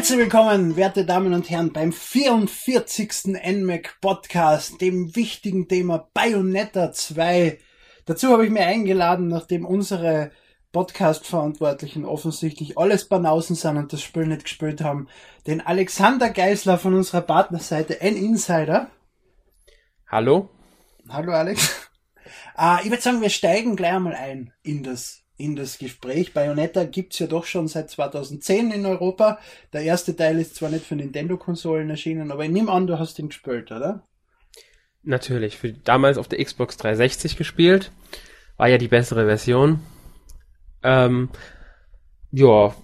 Herzlich willkommen, werte Damen und Herren, beim 44. NMAC Podcast, dem wichtigen Thema Bayonetta 2. Dazu habe ich mir eingeladen, nachdem unsere Podcast-Verantwortlichen offensichtlich alles Banausen sind und das Spiel nicht gespielt haben, den Alexander Geisler von unserer Partnerseite N-Insider. Hallo. Hallo Alex. Äh, ich würde sagen, wir steigen gleich einmal ein in das in das Gespräch. Bayonetta gibt's ja doch schon seit 2010 in Europa. Der erste Teil ist zwar nicht für Nintendo-Konsolen erschienen, aber ich nehme an, du hast ihn gespielt, oder? Natürlich. Für damals auf der Xbox 360 gespielt. War ja die bessere Version. Ähm, ja,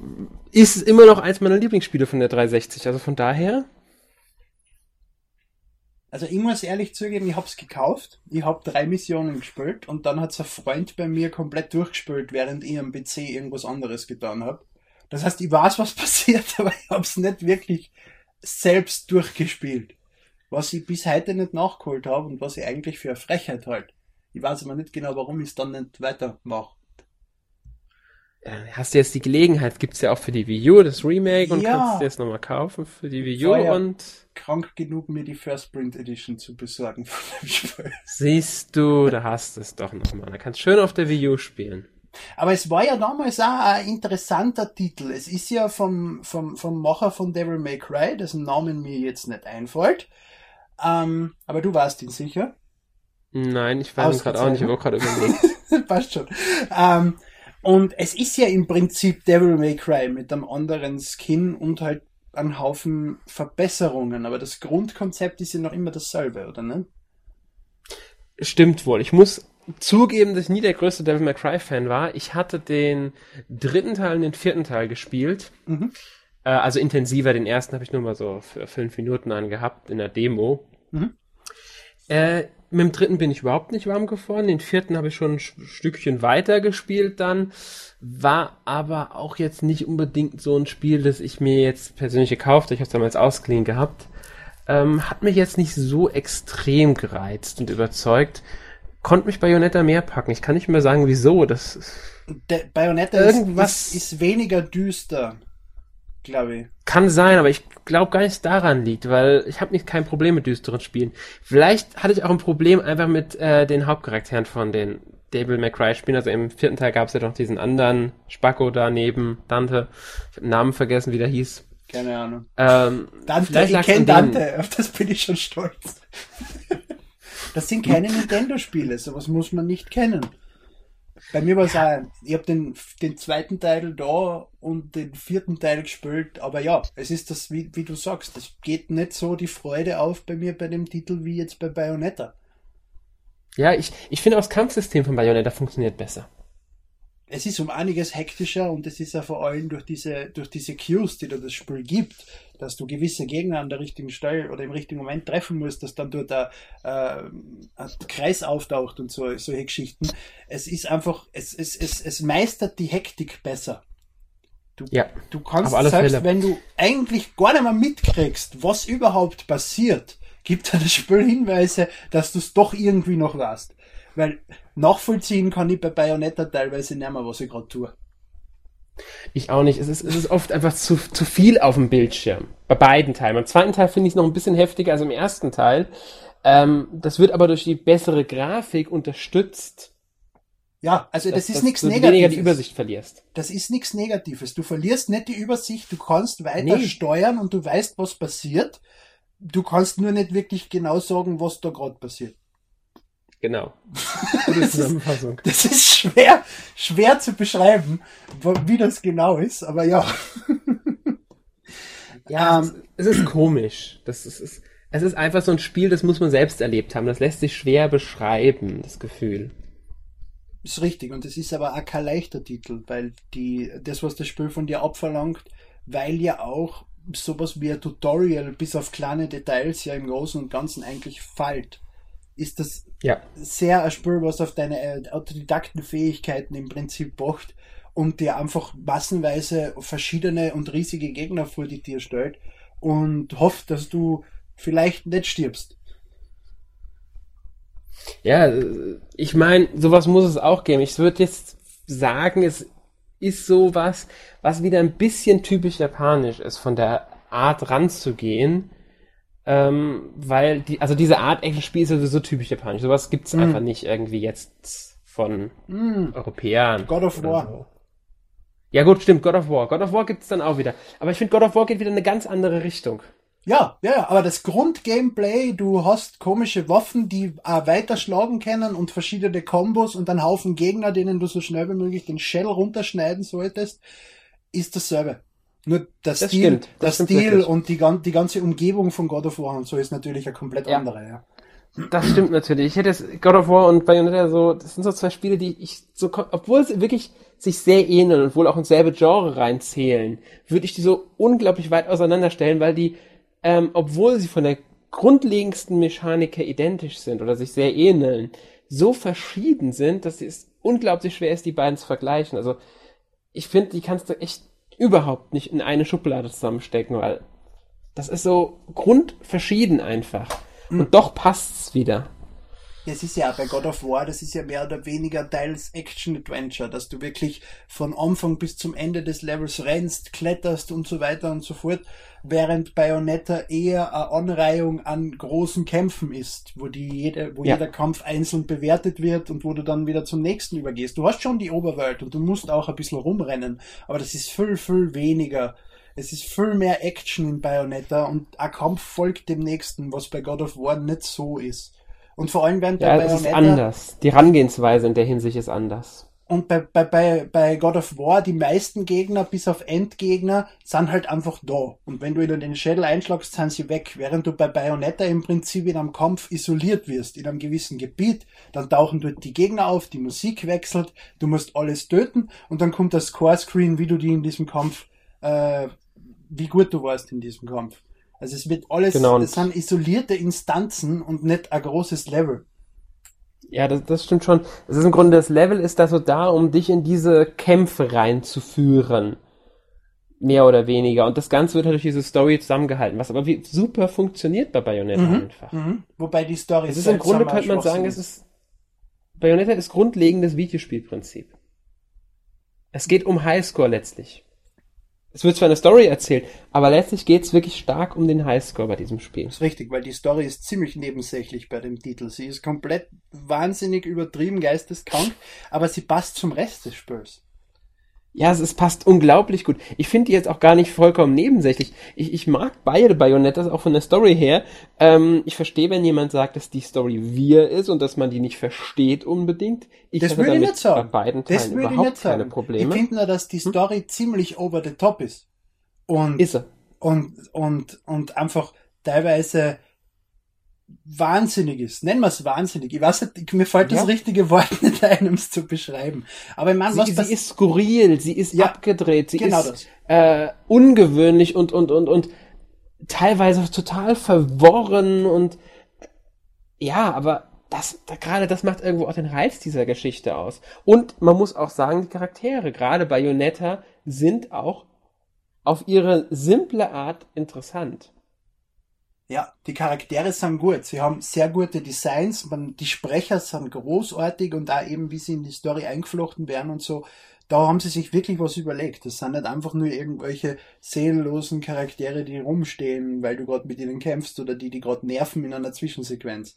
ist immer noch eins meiner Lieblingsspiele von der 360. Also von daher also ich muss ehrlich zugeben, ich hab's gekauft, ich hab drei Missionen gespielt und dann hat's ein Freund bei mir komplett durchgespielt, während ich am PC irgendwas anderes getan hab. Das heißt, ich weiß, was passiert, aber ich hab's nicht wirklich selbst durchgespielt. Was ich bis heute nicht nachgeholt habe und was ich eigentlich für eine Frechheit halt. Ich weiß aber nicht genau, warum ich es dann nicht weitermache. Äh, hast du jetzt die Gelegenheit, gibt's ja auch für die Wii U das Remake und ja. kannst du jetzt nochmal kaufen für die Wii U ja und krank genug, mir die First Print Edition zu besorgen von dem Spiel. Siehst du, da hast du es doch nochmal. Da kannst du schön auf der Wii U spielen. Aber es war ja damals auch ein interessanter Titel. Es ist ja vom, vom, vom Macher von Devil May Cry, dessen Namen mir jetzt nicht einfällt. Ähm, aber du warst ihn sicher? Nein, ich weiß ihn gerade auch nicht, ich habe gerade überlegt. Passt schon. Ähm, und es ist ja im Prinzip Devil May Cry mit einem anderen Skin und halt einen Haufen Verbesserungen, aber das Grundkonzept ist ja noch immer dasselbe, oder ne? Stimmt wohl. Ich muss zugeben, dass ich nie der größte Devil May Cry Fan war. Ich hatte den dritten Teil und den vierten Teil gespielt. Mhm. Äh, also intensiver. Den ersten habe ich nur mal so für fünf Minuten angehabt in der Demo. Mhm. Äh, mit dem dritten bin ich überhaupt nicht warm geworden. Den vierten habe ich schon ein Stückchen weiter gespielt dann. War aber auch jetzt nicht unbedingt so ein Spiel, das ich mir jetzt persönlich gekauft habe. Ich habe es damals ausgeliehen gehabt. Ähm, hat mich jetzt nicht so extrem gereizt und überzeugt. Konnte mich Bayonetta mehr packen. Ich kann nicht mehr sagen, wieso. Das Der Bayonetta irgendwas ist, ist weniger düster glaube ich. Kann sein, aber ich glaube gar nicht, daran liegt, weil ich habe nicht kein Problem mit düsteren Spielen. Vielleicht hatte ich auch ein Problem einfach mit äh, den Hauptcharakteren von den Devil May Cry Spielen. Also im vierten Teil gab es ja doch diesen anderen Spacko daneben, Dante. Ich habe den Namen vergessen, wie der hieß. Keine Ahnung. Ähm, Dante, ich kenne Dante, auf das bin ich schon stolz. das sind keine Nintendo-Spiele, sowas muss man nicht kennen. Bei mir war es ja. auch, ich habe den, den zweiten Teil da und den vierten Teil gespielt, aber ja, es ist das, wie, wie du sagst, es geht nicht so die Freude auf bei mir bei dem Titel wie jetzt bei Bayonetta. Ja, ich, ich finde auch das Kampfsystem von Bayonetta funktioniert besser es ist um einiges hektischer und es ist ja vor allem durch diese, durch diese Cues, die da das Spiel gibt, dass du gewisse Gegner an der richtigen Stelle oder im richtigen Moment treffen musst, dass dann dort ein, äh, ein Kreis auftaucht und so, solche Geschichten. Es ist einfach, es, es, es, es meistert die Hektik besser. Du, ja, du kannst selbst, Fälle. wenn du eigentlich gar nicht mehr mitkriegst, was überhaupt passiert, gibt dir das Spiel Hinweise, dass du es doch irgendwie noch weißt. Weil nachvollziehen kann ich bei Bayonetta teilweise nicht mehr, was ich gerade tue. Ich auch nicht. Es ist, es ist oft einfach zu, zu viel auf dem Bildschirm. Bei beiden Teilen. Beim zweiten Teil finde ich es noch ein bisschen heftiger als im ersten Teil. Ähm, das wird aber durch die bessere Grafik unterstützt. Ja, also das, das ist nichts Negatives. weniger die Übersicht verlierst. Das ist nichts Negatives. Du verlierst nicht die Übersicht, du kannst weiter nee. steuern und du weißt, was passiert. Du kannst nur nicht wirklich genau sagen, was da gerade passiert. Genau. Gute Zusammenfassung. Das ist schwer, schwer zu beschreiben, wie das genau ist, aber ja. Ja, ähm, es ist komisch. Das ist, es, es ist einfach so ein Spiel, das muss man selbst erlebt haben. Das lässt sich schwer beschreiben, das Gefühl. Ist richtig, und es ist aber auch kein leichter Titel, weil die, das, was das Spiel von dir abverlangt, weil ja auch sowas wie ein Tutorial bis auf kleine Details ja im Großen und Ganzen eigentlich fällt ist das ja. sehr ein Spiel, was auf deine äh, Autodidaktenfähigkeiten im Prinzip pocht. und dir einfach massenweise verschiedene und riesige Gegner vor die Tür stellt und hofft, dass du vielleicht nicht stirbst. Ja, ich meine, sowas muss es auch geben. Ich würde jetzt sagen, es ist sowas, was wieder ein bisschen typisch japanisch ist, von der Art ranzugehen. Ähm, weil die, also diese Art Action-Spiel ist sowieso typisch japanisch. Sowas gibt's mm. einfach nicht irgendwie jetzt von mm. Europäern. God of War. So. Ja gut, stimmt, God of War. God of War gibt's dann auch wieder. Aber ich finde, God of War geht wieder in eine ganz andere Richtung. Ja, ja, ja, aber das Grundgameplay, du hast komische Waffen, die äh, weiterschlagen können und verschiedene Kombos und einen Haufen Gegner, denen du so schnell wie möglich den Shell runterschneiden solltest, ist dasselbe. Nur das, das Stil, stimmt, das, das Stil und die, die ganze Umgebung von God of War und so ist natürlich eine komplett ja. andere, ja. Das stimmt natürlich. Ich hätte jetzt God of War und Bayonetta so, das sind so zwei Spiele, die ich so, obwohl sie wirklich sich sehr ähneln und wohl auch ins selbe Genre reinzählen, würde ich die so unglaublich weit auseinanderstellen, weil die ähm, obwohl sie von der grundlegendsten Mechanik her identisch sind oder sich sehr ähneln, so verschieden sind, dass es unglaublich schwer ist, die beiden zu vergleichen. Also ich finde, die kannst du echt überhaupt nicht in eine Schublade zusammenstecken, weil das ist so grundverschieden einfach. Und mhm. doch passt's wieder. Es ist ja bei God of War, das ist ja mehr oder weniger teils Action-Adventure, dass du wirklich von Anfang bis zum Ende des Levels rennst, kletterst und so weiter und so fort, während Bayonetta eher eine Anreihung an großen Kämpfen ist, wo die jede, wo ja. jeder Kampf einzeln bewertet wird und wo du dann wieder zum nächsten übergehst. Du hast schon die Oberwelt und du musst auch ein bisschen rumrennen, aber das ist viel, viel weniger es ist viel mehr Action in Bayonetta und ein Kampf folgt dem nächsten, was bei God of War nicht so ist. Und vor allem während ja, bei Bayonetta... ist anders. Die Herangehensweise in der Hinsicht ist anders. Und bei, bei, bei, bei God of War, die meisten Gegner, bis auf Endgegner, sind halt einfach da. Und wenn du in den Schädel einschlagst, sind sie weg. Während du bei Bayonetta im Prinzip in einem Kampf isoliert wirst, in einem gewissen Gebiet, dann tauchen dort die Gegner auf, die Musik wechselt, du musst alles töten und dann kommt das Score-Screen, wie du die in diesem Kampf, äh, wie gut du warst in diesem Kampf. Also es wird alles, genau. es sind isolierte Instanzen und nicht ein großes Level. Ja, das, das stimmt schon. Es ist im Grunde, das Level ist da so da, um dich in diese Kämpfe reinzuführen. Mehr oder weniger. Und das Ganze wird halt durch diese Story zusammengehalten, was aber wie super funktioniert bei Bayonetta mhm, einfach. Mhm. Wobei die Story es ist im Grunde könnte man sagen, es ist Bayonetta ist grundlegendes Videospielprinzip. Es geht um Highscore letztlich es wird zwar eine Story erzählt, aber letztlich geht es wirklich stark um den Highscore bei diesem Spiel. Das ist richtig, weil die Story ist ziemlich nebensächlich bei dem Titel. Sie ist komplett wahnsinnig übertrieben geisteskrank, aber sie passt zum Rest des Spiels. Ja, es, es passt unglaublich gut. Ich finde die jetzt auch gar nicht vollkommen nebensächlich. Ich, ich mag beide Bayonettas auch von der Story her. Ähm, ich verstehe, wenn jemand sagt, dass die Story wir ist und dass man die nicht versteht unbedingt. Ich das würde ich nicht sagen. Bei beiden Teilen das überhaupt keine Probleme. Ich finde nur, dass die hm? Story hm? ziemlich over the top ist. Und, ist er. Und, und, und einfach teilweise wahnsinnig ist. Nennen wir es wahnsinnig. Ich weiß nicht, mir fällt ja. das richtige Wort nicht ein, um es zu beschreiben. Aber meine, sie, was sie ist skurril, sie ist ja, abgedreht, sie genau ist äh, ungewöhnlich und, und, und, und teilweise total verworren und ja, aber das, da, gerade das macht irgendwo auch den Reiz dieser Geschichte aus. Und man muss auch sagen, die Charaktere, gerade Bayonetta, sind auch auf ihre simple Art interessant. Ja, die Charaktere sind gut. Sie haben sehr gute Designs. Man, die Sprecher sind großartig und da eben, wie sie in die Story eingeflochten werden und so. Da haben sie sich wirklich was überlegt. Das sind nicht einfach nur irgendwelche seelenlosen Charaktere, die rumstehen, weil du gerade mit ihnen kämpfst oder die, die gerade nerven in einer Zwischensequenz.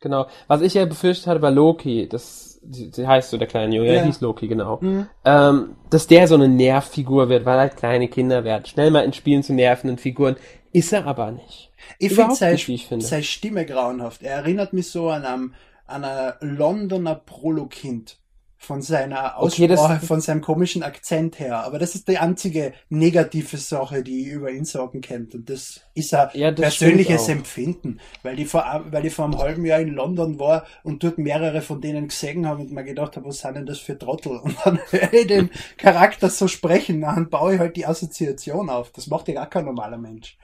Genau. Was ich ja befürchtet hatte bei Loki, das, sie heißt so der kleine Junge, ja. der hieß Loki, genau. Mhm. Ähm, dass der so eine Nervfigur wird, weil halt kleine Kinder werden. Schnell mal in Spielen zu nervenden Figuren. Ist er aber nicht. Ich finde seine, seine Stimme grauenhaft. Er erinnert mich so an einem, an ein Londoner Prolokind von seiner Aussprache, okay, von seinem komischen Akzent her. Aber das ist die einzige negative Sache, die ich über ihn sagen kennt. Und das ist ein ja, persönliches Empfinden, weil ich vor, weil ich vor einem halben Jahr in London war und dort mehrere von denen gesehen habe und mir gedacht habe, was sind denn das für Trottel? Und dann höre ich den Charakter so sprechen, dann baue ich halt die Assoziation auf. Das macht ja gar kein normaler Mensch.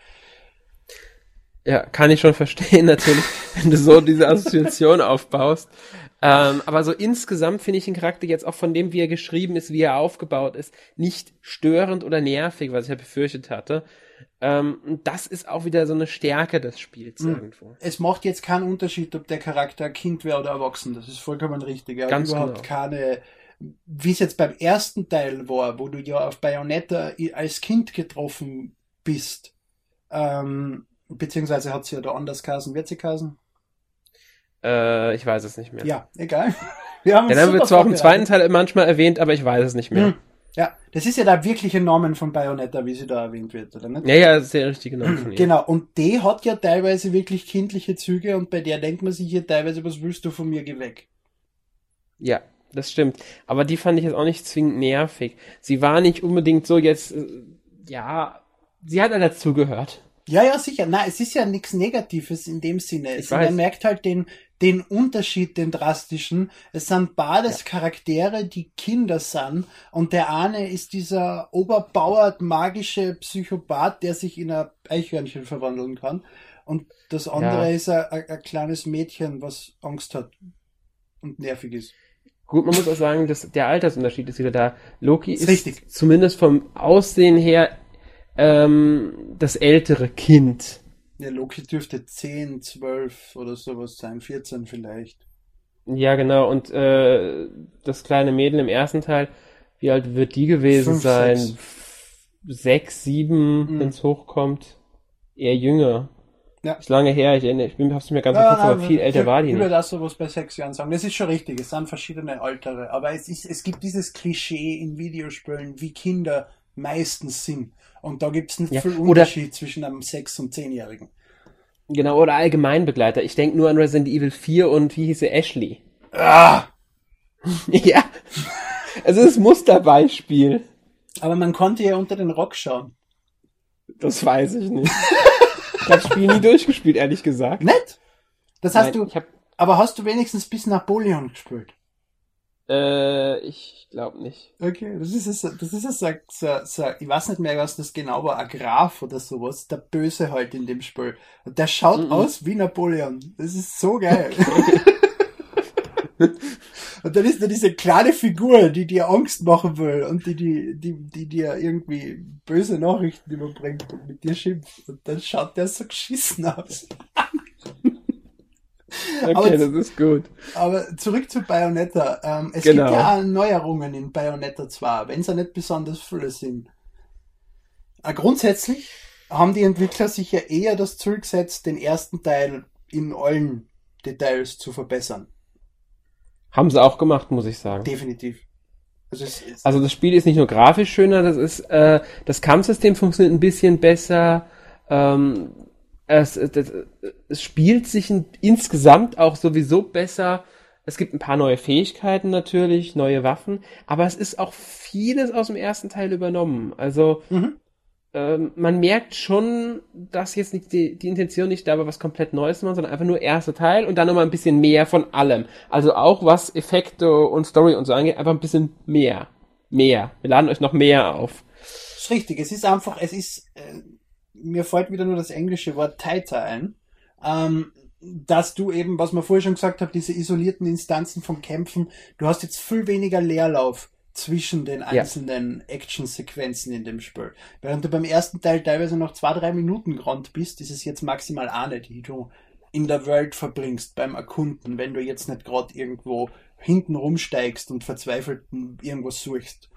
Ja, kann ich schon verstehen, natürlich, wenn du so diese Assoziation aufbaust. Ähm, aber so insgesamt finde ich den Charakter jetzt auch von dem, wie er geschrieben ist, wie er aufgebaut ist, nicht störend oder nervig, was ich ja befürchtet hatte. Ähm, das ist auch wieder so eine Stärke des Spiels mhm. irgendwo. Es macht jetzt keinen Unterschied, ob der Charakter Kind wäre oder erwachsen. Das ist vollkommen richtig. Er Ganz überhaupt genau. keine, wie es jetzt beim ersten Teil war, wo du ja auf Bayonetta als Kind getroffen bist, ähm, beziehungsweise hat sie ja da anders kasen, wird sie kasen? Äh, ich weiß es nicht mehr. Ja, egal. Wir haben Den haben wir zwar auch im zweiten Teil manchmal erwähnt, aber ich weiß es nicht mehr. Hm. Ja, das ist ja der wirkliche Name von Bayonetta, wie sie da erwähnt wird, oder nicht? Ja, ja, das ist der richtige Name von ihr. Genau, und die hat ja teilweise wirklich kindliche Züge und bei der denkt man sich hier teilweise, was willst du von mir, geh weg. Ja, das stimmt. Aber die fand ich jetzt auch nicht zwingend nervig. Sie war nicht unbedingt so jetzt, äh, ja, sie hat ja dazugehört. Ja, ja, sicher. Na, es ist ja nichts Negatives in dem Sinne. Es, man merkt halt den, den Unterschied, den drastischen. Es sind beides ja. Charaktere, die Kinder sind. Und der eine ist dieser oberbauert magische Psychopath, der sich in ein Eichhörnchen verwandeln kann. Und das andere ja. ist ein, ein, kleines Mädchen, was Angst hat und nervig ist. Gut, man muss auch sagen, dass der Altersunterschied ist wieder da. Loki ist, ist zumindest vom Aussehen her ähm, das ältere Kind. Ja, Loki dürfte 10, 12 oder sowas sein, 14 vielleicht. Ja, genau, und äh, das kleine Mädel im ersten Teil, wie alt wird die gewesen Fünf, sein? Sechs, sechs sieben, mhm. wenn es hochkommt. Eher jünger. Ja. Ist lange her, ich, erinnere, ich bin, hab's mir ganz ja, kurz, aber viel älter war die nicht. Ich würde das sowas bei sechs Jahren sagen. Das ist schon richtig, es sind verschiedene Altere, aber es, ist, es gibt dieses Klischee in Videospielen, wie Kinder meistens sind. Und da gibt es einen ja. viel Unterschied zwischen einem 6- und 10-Jährigen. Genau, oder Allgemeinbegleiter. Ich denke nur an Resident Evil 4 und wie hieß sie Ashley. Ah! ja. Also das Musterbeispiel. Aber man konnte ja unter den Rock schauen. Das weiß ich nicht. ich habe das Spiel nie durchgespielt, ehrlich gesagt. Nett? Das hast Nein, du. Aber hast du wenigstens bis Napoleon gespielt? Äh, ich glaube nicht. Okay, das ist so, das ist so, so, so, ich weiß nicht mehr, was das genau war, ein Graf oder sowas, der Böse halt in dem Spiel. Und der schaut mhm. aus wie Napoleon. Das ist so geil. Okay. und dann ist da diese kleine Figur, die dir Angst machen will und die, die, die, die dir irgendwie böse Nachrichten überbringt und mit dir schimpft. Und dann schaut der so geschissen aus. Okay, aber, das ist gut. Aber zurück zu Bayonetta. Ähm, es genau. gibt ja auch Neuerungen in Bayonetta 2, wenn sie nicht besonders viele sind. Äh, grundsätzlich haben die Entwickler sich ja eher das Ziel gesetzt, den ersten Teil in allen Details zu verbessern. Haben sie auch gemacht, muss ich sagen. Definitiv. Also, also das Spiel ist nicht nur grafisch schöner, das ist äh, das Kampfsystem funktioniert ein bisschen besser. Ähm, es, es, es spielt sich in, insgesamt auch sowieso besser. Es gibt ein paar neue Fähigkeiten natürlich, neue Waffen, aber es ist auch vieles aus dem ersten Teil übernommen. Also mhm. ähm, man merkt schon, dass jetzt nicht die, die Intention nicht da war, was komplett Neues zu machen, sondern einfach nur erster Teil und dann nochmal ein bisschen mehr von allem. Also auch was Effekte und Story und so angeht, einfach ein bisschen mehr. Mehr. Wir laden euch noch mehr auf. Das ist richtig. Es ist einfach, es ist äh, mir fällt wieder nur das englische Wort tighter ein, ähm, dass du eben, was man vorher schon gesagt hat, diese isolierten Instanzen vom Kämpfen, du hast jetzt viel weniger Leerlauf zwischen den einzelnen ja. Action-Sequenzen in dem Spiel. Während du beim ersten Teil teilweise noch zwei, drei Minuten gerannt bist, ist es jetzt maximal eine, die du in der Welt verbringst beim Erkunden, wenn du jetzt nicht gerade irgendwo hinten rumsteigst und verzweifelt irgendwas suchst.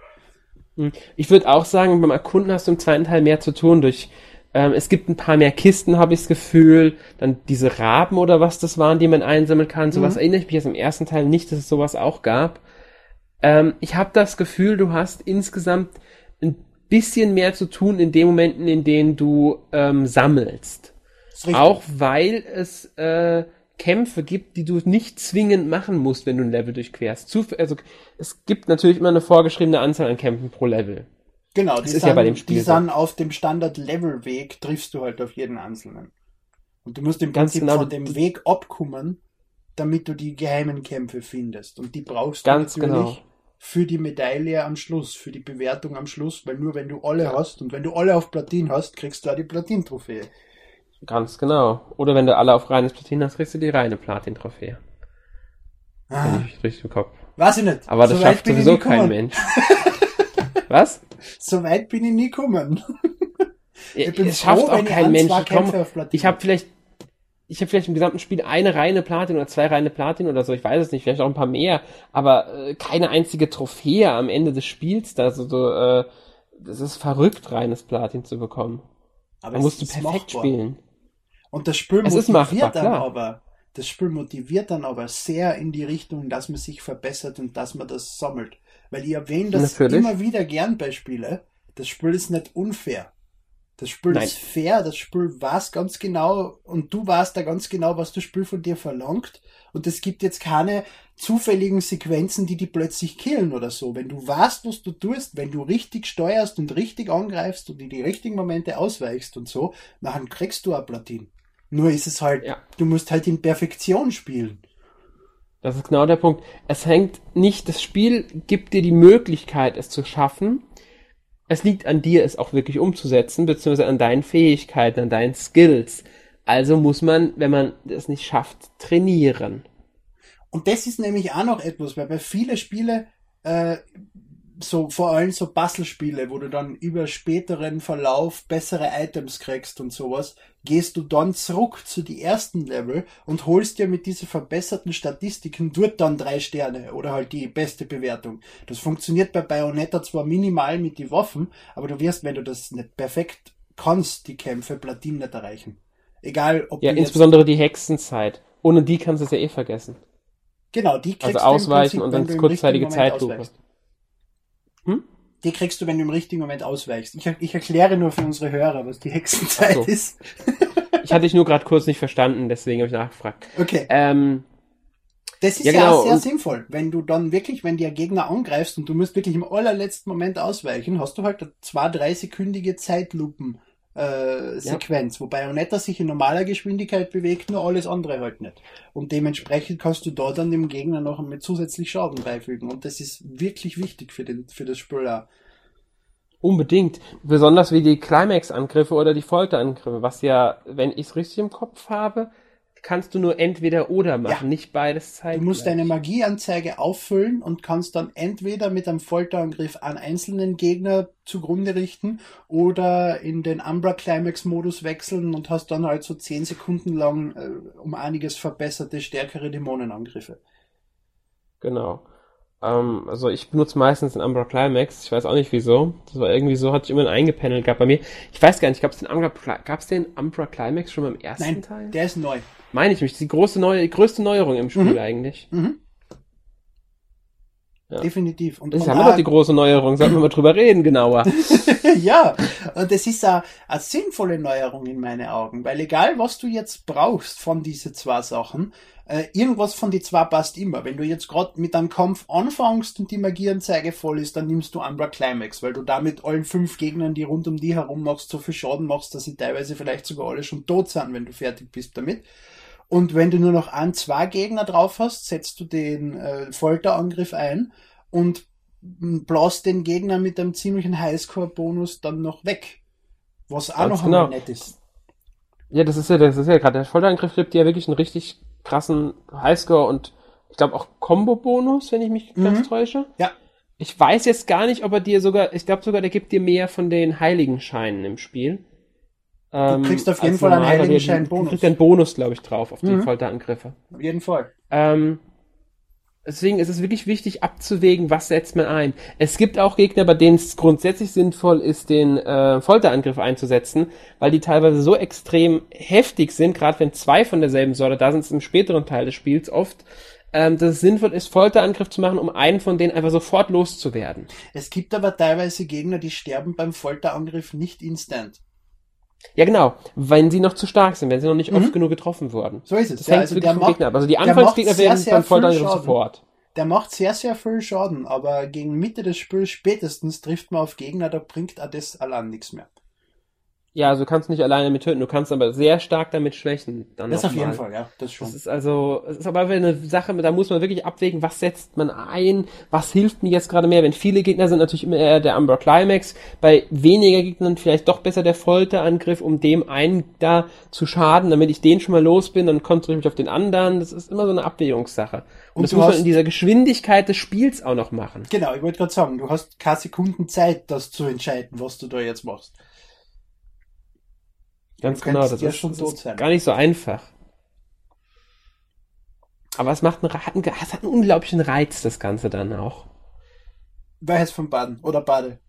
Hm. Ich würde auch sagen, beim Erkunden hast du im zweiten Teil mehr zu tun durch ähm, es gibt ein paar mehr Kisten, habe ich das Gefühl. Dann diese Raben oder was das waren, die man einsammeln kann. Sowas mhm. erinnere ich mich jetzt im ersten Teil nicht, dass es sowas auch gab. Ähm, ich habe das Gefühl, du hast insgesamt ein bisschen mehr zu tun in den Momenten, in denen du ähm, sammelst. Auch weil es äh, Kämpfe gibt, die du nicht zwingend machen musst, wenn du ein Level durchquerst. Zuf also es gibt natürlich immer eine vorgeschriebene Anzahl an Kämpfen pro Level. Genau, das die ist sind, ja bei dem Spiel. Die sind auf dem Standard-Level-Weg, triffst du halt auf jeden einzelnen. Und du musst im Ganz Prinzip genau, von dem Weg abkommen, damit du die geheimen Kämpfe findest. Und die brauchst du natürlich genau. für die Medaille am Schluss, für die Bewertung am Schluss, weil nur wenn du alle ja. hast und wenn du alle auf Platin hast, kriegst du auch die Platin-Trophäe. Ganz genau. Oder wenn du alle auf reines Platin hast, kriegst du die reine Platin-Trophäe. Ah, Wenn ich richtig im Kopf. weiß ich nicht. Aber das So weit schafft sowieso kein. Mensch. Was? So weit bin ich nie gekommen. Ich bin es schafft froh, auch kein ein, Mensch. komm, ich habe vielleicht, ich habe vielleicht im gesamten Spiel eine reine Platin oder zwei reine Platin oder so. Ich weiß es nicht, vielleicht auch ein paar mehr. Aber äh, keine einzige Trophäe am Ende des Spiels. Da so, so äh, das ist verrückt, reines Platin zu bekommen. Aber Da musst du perfekt machbar. spielen. Und das Spiel Es motiviert machbar, dann klar. aber, das Spiel motiviert dann aber sehr in die Richtung, dass man sich verbessert und dass man das sammelt. Weil ich erwähne das Natürlich. immer wieder gern bei Spiele. Das Spiel ist nicht unfair. Das Spiel Nein. ist fair, das Spiel weiß ganz genau und du weißt da ganz genau, was das Spiel von dir verlangt. Und es gibt jetzt keine zufälligen Sequenzen, die die plötzlich killen oder so. Wenn du weißt, was du tust, wenn du richtig steuerst und richtig angreifst und in die richtigen Momente ausweichst und so, dann kriegst du ein Platin. Nur ist es halt, Ja. du musst halt in Perfektion spielen. Das ist genau der Punkt. Es hängt nicht, das Spiel gibt dir die Möglichkeit, es zu schaffen. Es liegt an dir, es auch wirklich umzusetzen, beziehungsweise an deinen Fähigkeiten, an deinen Skills. Also muss man, wenn man es nicht schafft, trainieren. Und das ist nämlich auch noch etwas, weil bei vielen Spiele, äh, so vor allem so Puzzlespiele, wo du dann über späteren Verlauf bessere Items kriegst und sowas, gehst du dann zurück zu die ersten Level und holst dir mit diesen verbesserten Statistiken dort dann drei Sterne oder halt die beste Bewertung. Das funktioniert bei Bayonetta zwar minimal mit die Waffen, aber du wirst, wenn du das nicht perfekt kannst, die Kämpfe Platin nicht erreichen. Egal, ob Ja, insbesondere die Hexenzeit. Ohne die kannst du es ja eh vergessen. genau, die kriegst Also du ausweichen Prinzip, und dann kurzzeitige Zeitlupe. ausweichst. Hm? Die kriegst du, wenn du im richtigen Moment ausweichst. Ich, ich erkläre nur für unsere Hörer, was die Hexenzeit so. ist. Ich hatte dich nur gerade kurz nicht verstanden, deswegen habe ich nachgefragt. Okay. Ähm, Das ist Ja, ja, genau, sehr und- sinnvoll. Wenn du dann wirklich, wenn der Gegner angreifst und du musst wirklich im allerletzten Moment ausweichen, hast du halt zwei, drei sekündige Zeitlupen äh, Sequenz, wobei Bayonetta sich in normaler Geschwindigkeit bewegt, nur alles andere halt nicht. Und dementsprechend kannst du da dann dem Gegner noch mit zusätzlich Schaden beifügen. Und das ist wirklich wichtig für, den, für das Spiel auch. Unbedingt. Besonders wie die Climax-Angriffe oder die Folterangriffe, was ja, wenn ich es richtig im Kopf habe, kannst du nur entweder oder machen, Ja. nicht beides Du zeitgleich. musst deine Magieanzeige auffüllen und kannst dann entweder mit einem Folterangriff an einzelnen Gegner zugrunde richten oder in den Umbra Climax Modus wechseln und hast dann halt so 10 Sekunden lang äh, um einiges verbesserte, stärkere Dämonenangriffe. Genau. Ähm, also ich benutze meistens den Umbra Climax. Ich weiß auch nicht wieso. Das war irgendwie so, hatte ich immer einen eingependelt gehabt bei mir. Ich weiß gar nicht, gab es den Umbra, gab's den Umbra Climax schon beim ersten Nein, Teil? der ist neu. Meine ich mich. Das ist die große neue, die größte Neuerung im Spiel Mhm. eigentlich. Mhm. Ja. Definitiv. Und, Das haben wir auch- doch die große Neuerung. Sollten wir mal drüber reden, genauer. ja, und das ist eine, sinnvolle Neuerung in meinen Augen, weil egal was du jetzt brauchst von diese zwei Sachen, äh, irgendwas von die zwei passt immer. Wenn du jetzt gerade mit einem Kampf anfängst und die Magieanzeige voll ist, dann nimmst du Umbra Climax, weil du damit allen fünf Gegnern, die rund um die herum machst, so viel Schaden machst, dass sie teilweise vielleicht sogar alle schon tot sind, wenn du fertig bist damit. Und wenn du nur noch ein, zwei Gegner drauf hast, setzt du den äh, Folterangriff ein und m, blasst den Gegner mit einem ziemlichen Highscore-Bonus dann noch weg. Was auch Ganz noch genau. nett ist. Ja, das ist ja, das ist ja gerade der Folterangriff gibt dir ja wirklich einen richtig krassen Highscore und ich glaube auch Combo-Bonus, wenn ich mich Mhm. ganz täusche. Ja. Ich weiß jetzt gar nicht, ob er dir sogar, ich glaube sogar, der gibt dir mehr von den Heiligenscheinen im Spiel. Ähm, kriegst auf jeden Fall einen du- Heiligenschein-Bonus. Du kriegst einen Bonus, glaube ich, drauf auf die Mhm. Folterangriffe. Auf jeden Fall. Ähm, deswegen ist es wirklich wichtig abzuwägen, was setzt man ein. Es gibt auch Gegner, bei denen es grundsätzlich sinnvoll ist, den äh, Folterangriff einzusetzen, weil die teilweise so extrem heftig sind, gerade wenn zwei von derselben Sorte da sind, im späteren Teil des Spiels oft, ähm, dass es sinnvoll ist, Folterangriff zu machen, um einen von denen einfach sofort loszuwerden. Es gibt aber teilweise Gegner, die sterben beim Folterangriff nicht instant. Ja, genau, wenn sie noch zu stark sind, wenn sie noch nicht oft Mhm. genug getroffen wurden. So ist es. Das Ja, hängt also wirklich vom Gegner ab. Also die Anfangsgegner werden sehr beim Schaden. sofort. der macht sehr, sehr viel Schaden, aber gegen Mitte des Spiels spätestens trifft man auf Gegner, da bringt auch das allein nichts mehr. Ja, also du kannst nicht alleine mit töten, du kannst aber sehr stark damit schwächen. Dann Das auf jeden. Fall, ja, das schon. Das ist also, es ist aber eine Sache, da muss man wirklich abwägen, was setzt man ein, was hilft mir jetzt gerade mehr. Wenn viele Gegner sind, natürlich immer eher der Umbra Climax, bei weniger Gegnern vielleicht doch besser der Folterangriff, um dem einen da zu schaden, damit ich den schon mal los bin, dann konzentriere ich mich auf den anderen. Das ist immer so eine Abwägungssache. Und, Und das muss man in dieser Geschwindigkeit des Spiels auch noch machen. Genau, ich wollte gerade sagen, du hast keine Sekunden Zeit, das zu entscheiden, was du da jetzt machst. Ganz genau, das ist, schon das ist gar nicht so einfach. Aber es macht einen, hat einen, es hat einen unglaublichen Reiz, das Ganze dann auch. Welches von Baden oder Bade?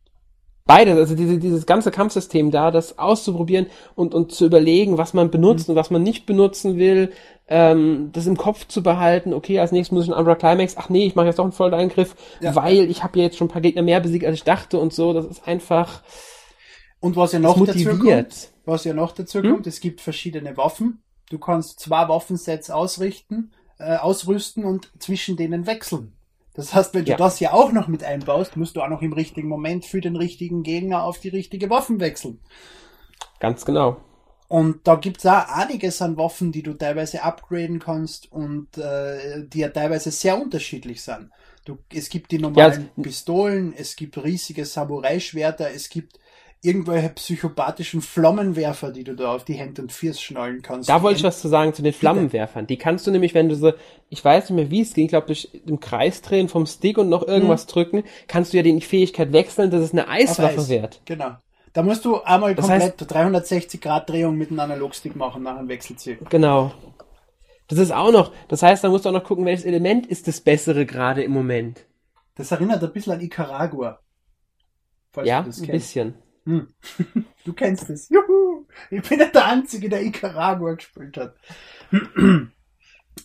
Beides, also diese, dieses ganze Kampfsystem da, das auszuprobieren und, und zu überlegen, was man benutzt Mhm. und was man nicht benutzen will, ähm, das im Kopf zu behalten, okay, als nächstes muss ich einen Umbra Climax, ach nee, ich mache jetzt doch einen Vollangriff, Ja. weil ich habe ja jetzt schon ein paar Gegner mehr besiegt, als ich dachte und so, das ist einfach Und was ja noch dazu kommt, was ja noch dazu Hm? kommt, es gibt verschiedene Waffen. Du kannst zwei Waffensets ausrichten, äh, ausrüsten und zwischen denen wechseln. Das heißt, wenn du Ja. das ja auch noch mit einbaust, musst du auch noch im richtigen Moment für den richtigen Gegner auf die richtige Waffen wechseln. Ganz genau. Und da gibt's auch einiges an Waffen, die du teilweise upgraden kannst und äh, die ja teilweise sehr unterschiedlich sind. Du, es gibt die normalen Ja, Pistolen, es gibt riesige Samurai-Schwerter, es gibt irgendwelche psychopathischen Flammenwerfer, die du da auf die Hände und Füße schnallen kannst. Da wollte ich was zu sagen zu den Flammenwerfern. Die kannst du nämlich, wenn du so, ich weiß nicht mehr, wie es ging, ich glaube, durch den Kreis drehen vom Stick und noch irgendwas drücken, kannst du ja die Fähigkeit wechseln, dass es eine Eiswaffe Eis. wird. Genau. Da musst du einmal Das komplett 360 Grad Drehung mit einem Analogstick machen nach einem Wechselziel. Genau. Das ist auch noch, das heißt, da musst du auch noch gucken, welches Element ist das bessere gerade im Moment. Das erinnert ein bisschen an Icaragua. Falls ja, du das ein bisschen. Hm. Du kennst es. Juhu! Ich bin der Einzige, der Icaragua gespielt hat.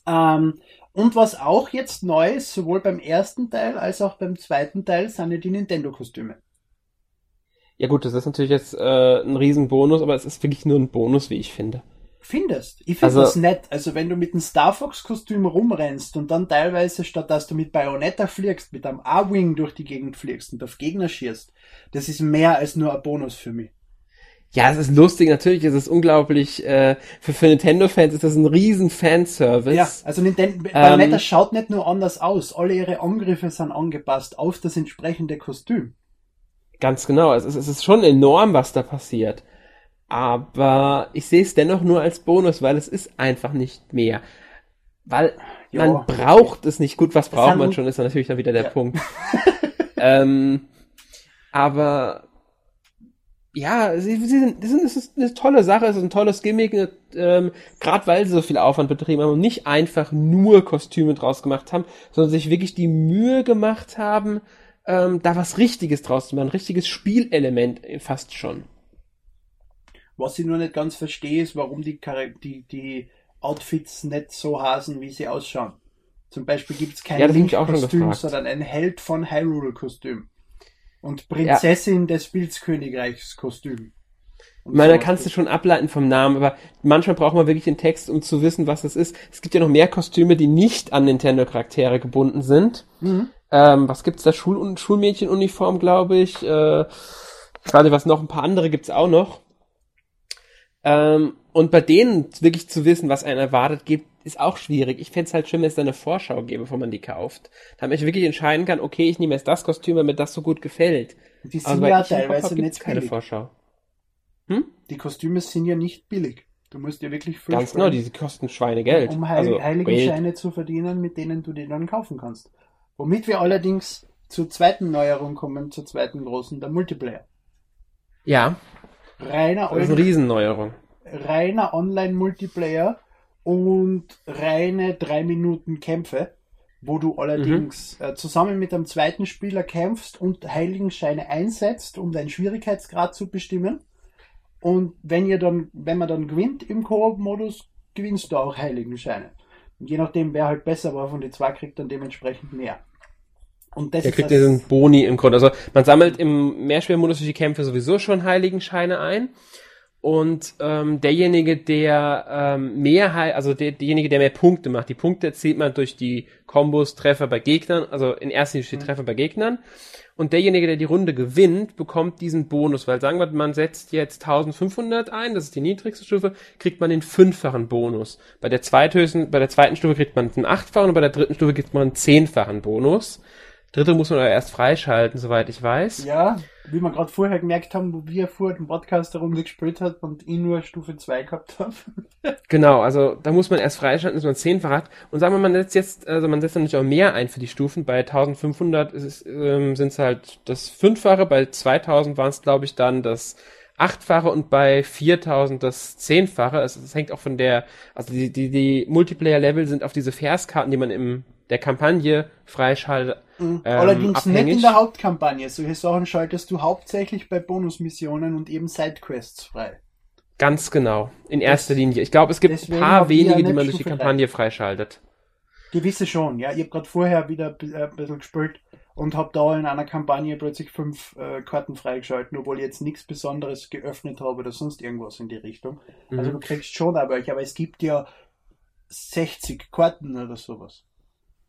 ähm, und was auch jetzt neu ist, sowohl beim ersten Teil als auch beim zweiten Teil, sind ja die Nintendo-Kostüme. Ja gut, das ist natürlich jetzt äh, ein Riesenbonus, aber es ist wirklich nur ein Bonus, wie ich finde. Findest? Ich finde Also- das nett. Also wenn du mit einem Star Fox-Kostüm rumrennst und dann teilweise, statt dass du mit Bayonetta fliegst, mit einem A-Wing durch die Gegend fliegst und auf Gegner schießt, das ist mehr als nur ein Bonus für mich. Ja, es ist lustig, natürlich ist es unglaublich, äh, für, für Nintendo-Fans ist das ein riesen Fanservice. Ja, also Nintendo, Ähm, Bayonetta schaut nicht nur anders aus, alle ihre Angriffe sind angepasst auf das entsprechende Kostüm. Ganz genau, es ist, es ist schon enorm, was da passiert. Aber ich sehe es dennoch nur als Bonus, weil es ist einfach nicht mehr. Weil Ja, man braucht es nicht. Gut, was braucht haben- man schon, ist natürlich dann wieder der Ja. Punkt. ähm, aber ja, sie, sie sind, sie sind, es ist eine tolle Sache, es ist ein tolles Gimmick, eine, ähm, gerade weil sie so viel Aufwand betrieben haben und nicht einfach nur Kostüme draus gemacht haben, sondern sich wirklich die Mühe gemacht haben, ähm, da was Richtiges draus zu machen, ein richtiges Spielelement äh, fast schon. Was ich nur nicht ganz verstehe, ist, warum die, die, die Outfits nicht so hasen, wie sie ausschauen. Zum Beispiel gibt es kein Ja, Link-Kostüm, sondern ein Held von Hyrule-Kostüm. Und Prinzessin des Pilzkönigreichs Kostüm. Und Ich meine, da sowas. kannst du schon ableiten vom Namen, aber manchmal braucht man wirklich den Text, um zu wissen, was das ist. Es gibt ja noch mehr Kostüme, die nicht an Nintendo-Charaktere gebunden sind. Mhm. Ähm, was gibt's da? Schul Schulmädchenuniform, glaube ich. Äh, ich weiß nicht, was noch, ein paar andere gibt's auch noch. Ähm, und bei denen wirklich zu wissen, was einen erwartet, gibt, ist auch schwierig. Ich fänd's halt schön, wenn es da eine Vorschau gäbe, bevor man die kauft. Damit ich wirklich entscheiden kann, okay, ich nehme jetzt das Kostüm, weil mir das so gut gefällt. Die sind bei ja teilweise nicht keine billig. Vorschau. Die Kostüme sind ja nicht billig. Du musst ja wirklich viel Ganz genau, die kosten Schweinegeld. um Heil also. Heiligenscheine zu verdienen, mit denen du die dann kaufen kannst. Womit wir allerdings zur zweiten Neuerung kommen, zur zweiten großen, der Multiplayer. Ja, Reiner, das ist eine Riesenneuerung. reiner Online-Multiplayer und reine 3 Minuten Kämpfe, wo du allerdings Mhm. äh, zusammen mit einem zweiten Spieler kämpfst und Heiligenscheine einsetzt, um deinen Schwierigkeitsgrad zu bestimmen. Und wenn ihr dann, wenn man dann gewinnt im Koop-Modus, gewinnst du auch Heiligenscheine. Und je nachdem, wer halt besser war von den zwei, kriegt dann dementsprechend mehr. Und das Der ist kriegt das, diesen Boni im Grunde. Also man sammelt im Mehrschwermodus durch die Kämpfe sowieso schon Heiligenscheine ein. Und ähm, derjenige, der ähm, mehr, also der, derjenige, der mehr Punkte macht, die Punkte erzielt man durch die Kombos, Treffer bei Gegnern, also in erster Linie die mhm. Treffer bei Gegnern. Und derjenige, der die Runde gewinnt, bekommt diesen Bonus, weil sagen wir, man setzt jetzt 1500 ein, das ist die niedrigste Stufe, kriegt man den fünffachen Bonus. Bei der zweithöchsten, bei der zweiten Stufe kriegt man einen achtfachen und bei der dritten Stufe kriegt man einen zehnfachen Bonus. Dritte muss man aber erst freischalten, soweit ich weiß. Ja, wie wir gerade vorher gemerkt haben, wo wir vor dem Podcast Runde gespielt hat und ich nur Stufe 2 gehabt habe. genau, also da muss man erst freischalten, dass man 10 hat. Und sagen wir, man setzt jetzt, also man setzt natürlich auch mehr ein für die Stufen. Bei 1500 ähm, sind es halt das Fünffache, bei 2000 waren es glaube ich dann das achtfache und bei 4000 das zehnfache. Also es hängt auch von der, also die, die, die Multiplayer-Level sind auf diese Verskarten, die man im der Kampagne freischaltet. Mhm. Ähm, Allerdings abhängig. nicht in der Hauptkampagne. Solche Sachen schaltest du hauptsächlich bei Bonusmissionen und eben Sidequests frei. Ganz genau. In erster das, Linie. Ich glaube, es gibt ein paar wenige, die man durch die Kampagne freischaltet. Gewisse schon, ja. Ich habe gerade vorher wieder äh, ein bisschen gespielt und habe da in einer Kampagne plötzlich fünf äh, Karten freigeschalten, obwohl ich jetzt nichts Besonderes geöffnet habe oder sonst irgendwas in die Richtung. Also mhm. Also du kriegst schon aber, aber es gibt ja 60 Karten oder sowas.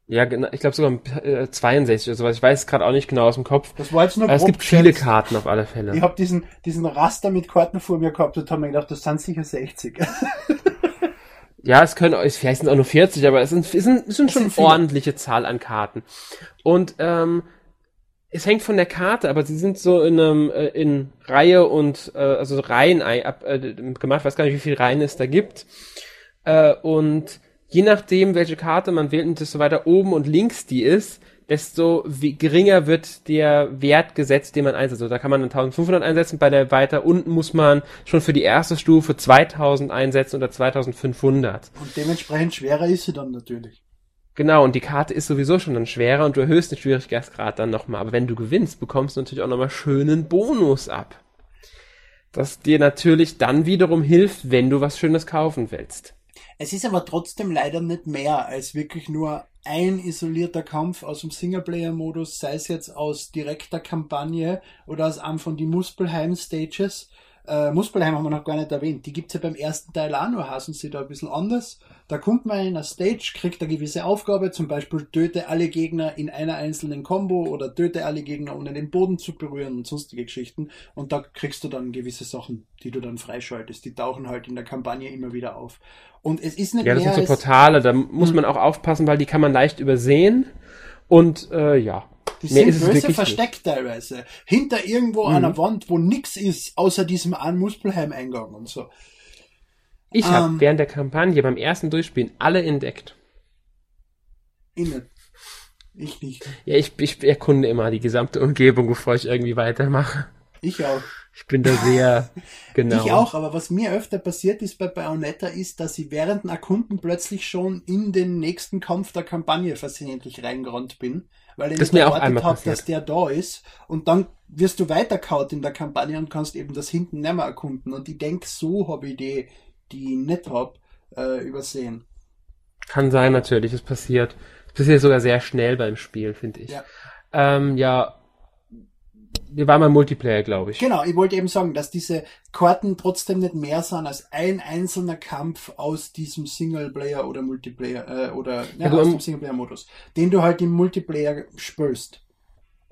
Ja, genau, ich glaube sogar äh, 62 oder sowas. Ich weiß es gerade auch nicht genau aus dem Kopf. Das war jetzt nur Aber es gibt viele Karten auf alle Fälle. Ich habe diesen, diesen Raster mit Karten vor mir gehabt und habe mir gedacht, das sind sicher 60. ja, es können, vielleicht sind es auch nur 40, aber es sind, es sind, es sind schon eine ordentliche Zahl an Karten. Und ähm, es hängt von der Karte, aber sie sind so in einem äh, in Reihe und äh, also Reihen ab, äh, gemacht. Ich weiß gar nicht, wie viele Reihen es da gibt. Äh, und je nachdem, welche Karte man wählt und desto weiter oben und links die ist, desto geringer wird der Wert gesetzt, den man einsetzt. Also da kann man 1500 einsetzen, bei der weiter unten muss man schon für die erste Stufe 2000 einsetzen oder 2500. Und dementsprechend schwerer ist sie dann natürlich. Genau, und die Karte ist sowieso schon dann schwerer und du erhöhst den Schwierigkeitsgrad dann nochmal. Aber wenn du gewinnst, bekommst du natürlich auch nochmal schönen Bonus ab. Das dir natürlich dann wiederum hilft, wenn du was Schönes kaufen willst. Es ist aber trotzdem leider nicht mehr als wirklich nur ein isolierter Kampf aus dem Singleplayer-Modus, sei es jetzt aus direkter Kampagne oder aus einem von die Muspelheim-Stages. Äh, Muspelheim haben wir noch gar nicht erwähnt. Die gibt's ja beim ersten Teil auch nur, hassen sie da ein bisschen anders. Da kommt man in einer Stage, kriegt eine gewisse Aufgabe, zum Beispiel töte alle Gegner in einer einzelnen Combo oder töte alle Gegner, ohne den Boden zu berühren und sonstige Geschichten. Und da kriegst du dann gewisse Sachen, die du dann freischaltest. Die tauchen halt in der Kampagne immer wieder auf. Und es ist nicht Ja, das sind so Portale, da muss man auch aufpassen, weil die kann man leicht übersehen. Und äh, ja. Die Mehr sind böse versteckt nicht. teilweise. Hinter irgendwo mhm. einer Wand, wo nix ist, außer diesem einen Muspelheim-Eingang und so. Ich um, habe ähm. während der Kampagne beim ersten Durchspielen alle entdeckt. Innen. Ich nicht. Ja, ich, ich erkunde immer die gesamte Umgebung, bevor ich irgendwie weitermache. Ich auch. Ich bin da sehr genau. Ich auch, aber was mir öfter passiert ist bei Bayonetta ist, dass ich während dem Erkunden plötzlich schon in den nächsten Kampf der Kampagne versehentlich reingerannt bin, weil ich das nicht erwartet habe, dass der da ist und dann wirst du weiterkaut in der Kampagne und kannst eben das hinten nicht mehr erkunden und ich denke, so habe ich die, die hab, äh, übersehen. Kann sein natürlich, es passiert. Es passiert sogar sehr schnell beim Spiel, finde ich. Ja. Ähm, ja, wir waren mal Multiplayer, glaube ich. Genau, ich wollte eben sagen, dass diese Karten trotzdem nicht mehr sind als ein einzelner Kampf aus diesem Singleplayer oder Multiplayer äh, oder ja, ja, aus dem Singleplayer-Modus, den du halt im Multiplayer spürst.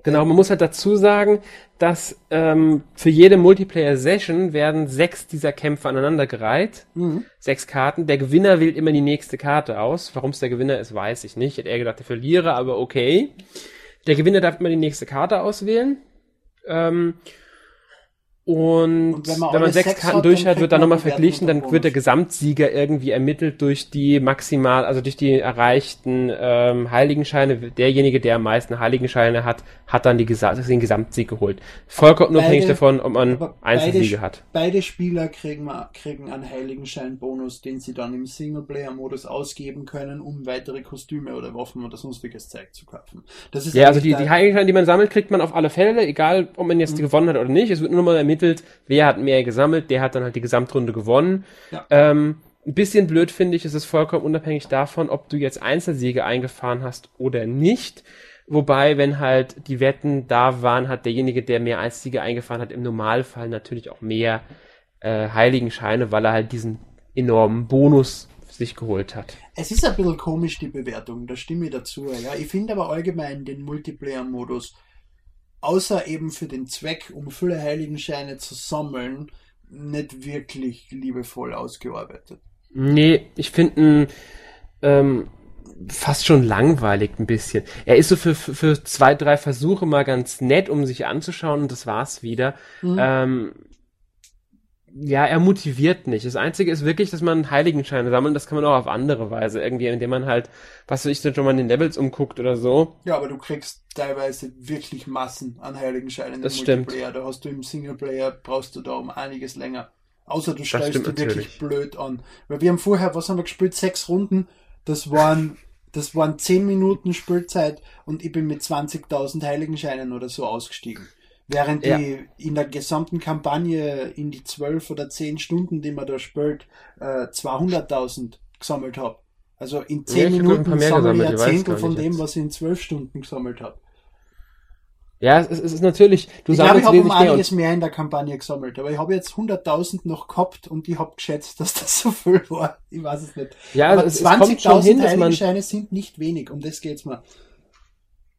Genau, man muss halt dazu sagen, dass ähm, für jede Multiplayer-Session werden sechs dieser Kämpfe aneinandergereiht. Mhm. Sechs Karten. Der Gewinner wählt immer die nächste Karte aus. Warum es der Gewinner ist, weiß ich nicht. Ich hätte eher gedacht, der Verlierer, aber okay. Der Gewinner darf immer die nächste Karte auswählen. Ähm, und, und, wenn man, wenn man sechs Karten hat, durch hat, wird dann nochmal verglichen, dann wird der Gesamtsieger irgendwie ermittelt durch die maximal, also durch die erreichten ähm, Heiligenscheine. Derjenige, der am meisten Heiligenscheine hat, hat dann die den Gesamtsieg geholt. Vollkommen unabhängig davon, ob man Einzelsiege hat. Beide Spieler kriegen, kriegen einen Heiligenschein-Bonus, den sie dann im Singleplayer-Modus ausgeben können, um weitere Kostüme oder Waffen oder sonstiges Zeug zu kaufen. Das ist ja, also die, die Heiligenscheine, die man sammelt, kriegt man auf alle Fälle, egal ob man jetzt mhm. gewonnen hat oder nicht. Es wird nur mal ermittelt, ermittelt, wer hat mehr gesammelt, der hat dann halt die Gesamtrunde gewonnen. Ja. Ähm, ein bisschen blöd finde ich, ist es vollkommen unabhängig davon, ob du jetzt Einzelsiege eingefahren hast oder nicht. Wobei, wenn halt die Wetten da waren, hat derjenige, der mehr Einzelsiege eingefahren hat, im Normalfall natürlich auch mehr äh, Heiligenscheine, weil er halt diesen enormen Bonus sich geholt hat. Es ist ein bisschen komisch, die Bewertung, da stimme ich dazu. Ja. Ich finde aber allgemein den Multiplayer-Modus, außer eben für den Zweck, um viele Heiligenscheine zu sammeln, nicht wirklich liebevoll ausgearbeitet. Nee, ich finde ähm, fast schon langweilig ein bisschen. Er ist so für, für, für zwei, drei Versuche mal ganz nett, um sich anzuschauen und das war's wieder. Mhm. Ähm, ja, er motiviert nicht. Das Einzige ist wirklich, dass man Heiligenscheine sammelt. Das kann man auch auf andere Weise irgendwie, indem man halt, was weiß ich, dann schon mal in den Levels umguckt oder so. Ja, aber du kriegst teilweise wirklich Massen an Heiligenscheinen das stimmt. Da hast du im Singleplayer, brauchst du da um einiges länger. Außer du stellst dich wirklich blöd an. Weil wir haben vorher, was haben wir gespielt? Sechs Runden. Das waren, das waren zehn Minuten Spielzeit und ich bin mit 20.000 Heiligenscheinen oder so ausgestiegen. Während ja. die in der gesamten Kampagne in die zwölf oder zehn Stunden, die man da spielt, äh, 200.000 gesammelt habe. Also in zehn ja, Minuten sammle ich ein Zehntel von dem, was ich in zwölf Stunden gesammelt habe. Ja, es, es, ist natürlich, du ich glaube, ich habe um einiges mehr in der Kampagne gesammelt, aber ich habe jetzt 100.000 noch gehabt und ich habe geschätzt, dass das so viel war. Ich weiß es nicht. Ja, aber es, 20.000 Heiligenscheine sind nicht wenig, um das geht's mal.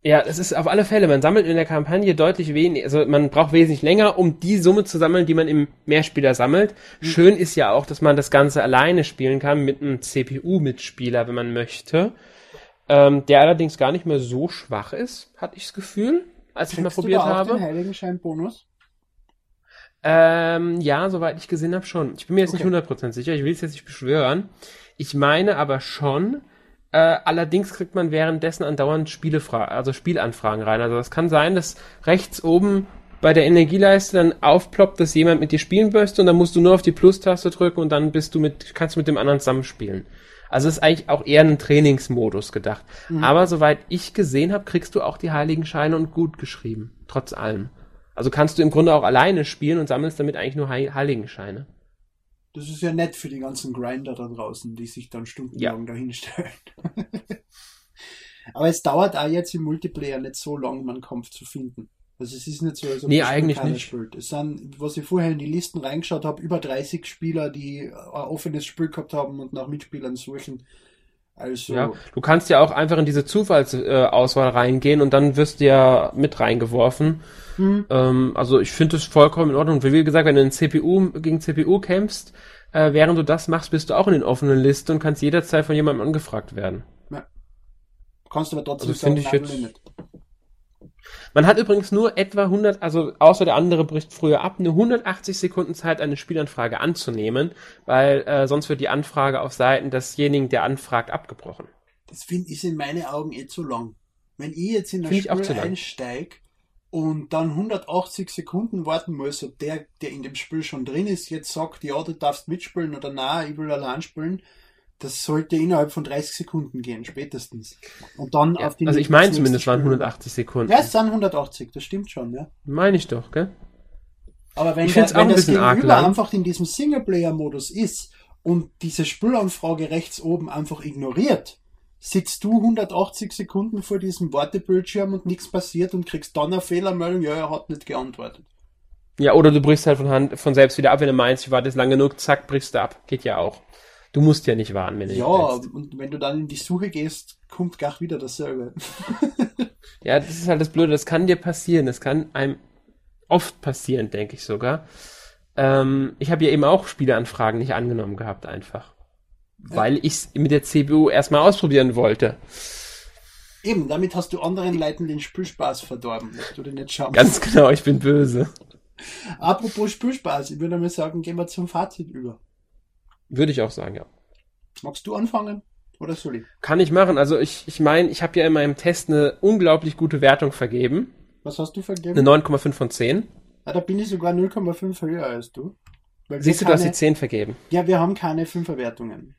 Ja, es ist auf alle Fälle, man sammelt in der Kampagne deutlich weniger, also man braucht wesentlich länger, um die Summe zu sammeln, die man im Mehrspieler sammelt. Mhm. Schön ist ja auch, dass man das Ganze alleine spielen kann mit einem CPU-Mitspieler, wenn man möchte. Ähm, der allerdings gar nicht mehr so schwach ist, hatte ich das Gefühl, als ich mal probiert du da habe. Den Heiligenschein-Bonus? Ähm, ja, soweit ich gesehen habe, schon. Ich bin mir jetzt okay. nicht 100% sicher, ich will es jetzt nicht beschwören. Ich meine aber schon, äh, allerdings kriegt man währenddessen andauernd Spielefragen, also Spielanfragen rein. Also es kann sein, dass rechts oben bei der Energieleiste dann aufploppt, dass jemand mit dir spielen möchte und dann musst du nur auf die Plus-Taste drücken und dann bist du mit, kannst du mit dem anderen zusammenspielen. Also ist eigentlich auch eher ein Trainingsmodus gedacht. Mhm. Aber soweit ich gesehen habe, kriegst du auch die Heiligenscheine und gut geschrieben. Trotz allem. Also kannst du im Grunde auch alleine spielen und sammelst damit eigentlich nur Heiligenscheine. Das ist ja nett für die ganzen Grinder da draußen, die sich dann stundenlang ja. dahinstellen. Aber es dauert auch jetzt im Multiplayer nicht so lange, um einen Kampf zu finden. Also es ist nicht so, als ob nee, eigentlich nicht. spielt. Es sind, was ich vorher in die Listen reingeschaut habe, über 30 Spieler, die ein offenes Spiel gehabt haben und nach Mitspielern suchen. Also. Ja, du kannst ja auch einfach in diese Zufallsauswahl reingehen und dann wirst du ja mit reingeworfen. Hm. Ähm, also ich finde es vollkommen in Ordnung. Wie gesagt, wenn du in CPU gegen CPU kämpfst, äh, während du das machst, bist du auch in den offenen Listen und kannst jederzeit von jemandem angefragt werden. Ja. Kannst du aber trotzdem also sagen, ich jetzt, Limit. Man hat übrigens nur etwa 100, also außer der andere bricht früher ab, eine 180 Sekunden Zeit, eine Spielanfrage anzunehmen, weil äh, sonst wird die Anfrage auf Seiten desjenigen, der anfragt, abgebrochen. Das finde ich in meinen Augen eh zu lang. Wenn ich jetzt in ein Spiel einsteige und dann 180 Sekunden warten muss, ob der, der in dem Spiel schon drin ist, jetzt sagt, ja, du darfst mitspielen oder na, ich will allein spielen, das sollte innerhalb von 30 Sekunden gehen, spätestens. Und dann ja, auf die Also ich meine zumindest waren 180 Sekunden. Ja, es sind 180, das stimmt schon, ja. Meine ich doch, gell? Aber wenn, der, wenn das Gegenüber einfach in diesem Singleplayer-Modus ist und diese Spülanfrage rechts oben einfach ignoriert, sitzt du 180 Sekunden vor diesem Wartebildschirm und nichts passiert und kriegst dann eine Fehlermeldung, ja, er hat nicht geantwortet. Ja, oder du brichst halt von, Hand, von selbst wieder ab, wenn du meinst, ich warte jetzt lang genug, zack, brichst du ab. Geht ja auch. Du musst ja nicht warten, wenn du Ja, und wenn du dann in die Suche gehst, kommt gar wieder dasselbe. ja, das ist halt das Blöde. Das kann dir passieren. Das kann einem oft passieren, denke ich sogar. Ähm, ich habe ja eben auch Spieleanfragen nicht angenommen gehabt, einfach. Ja. Weil ich es mit der CPU erstmal ausprobieren wollte. Eben, damit hast du anderen Leuten den Spielspaß verdorben, dass du den nicht schauen Ganz genau, ich bin böse. Apropos Spielspaß, ich würde mal sagen, gehen wir zum Fazit über. Würde ich auch sagen, ja. Magst du anfangen? Oder soll ich? Kann ich machen. Also ich, ich meine, ich habe ja in meinem Test eine unglaublich gute Wertung vergeben. Was hast du vergeben? Eine 9,5 von 10. Ah, da bin ich sogar 0,5 höher als du. Siehst du, keine, du hast die 10 vergeben. Ja, wir haben keine 5er Wertungen.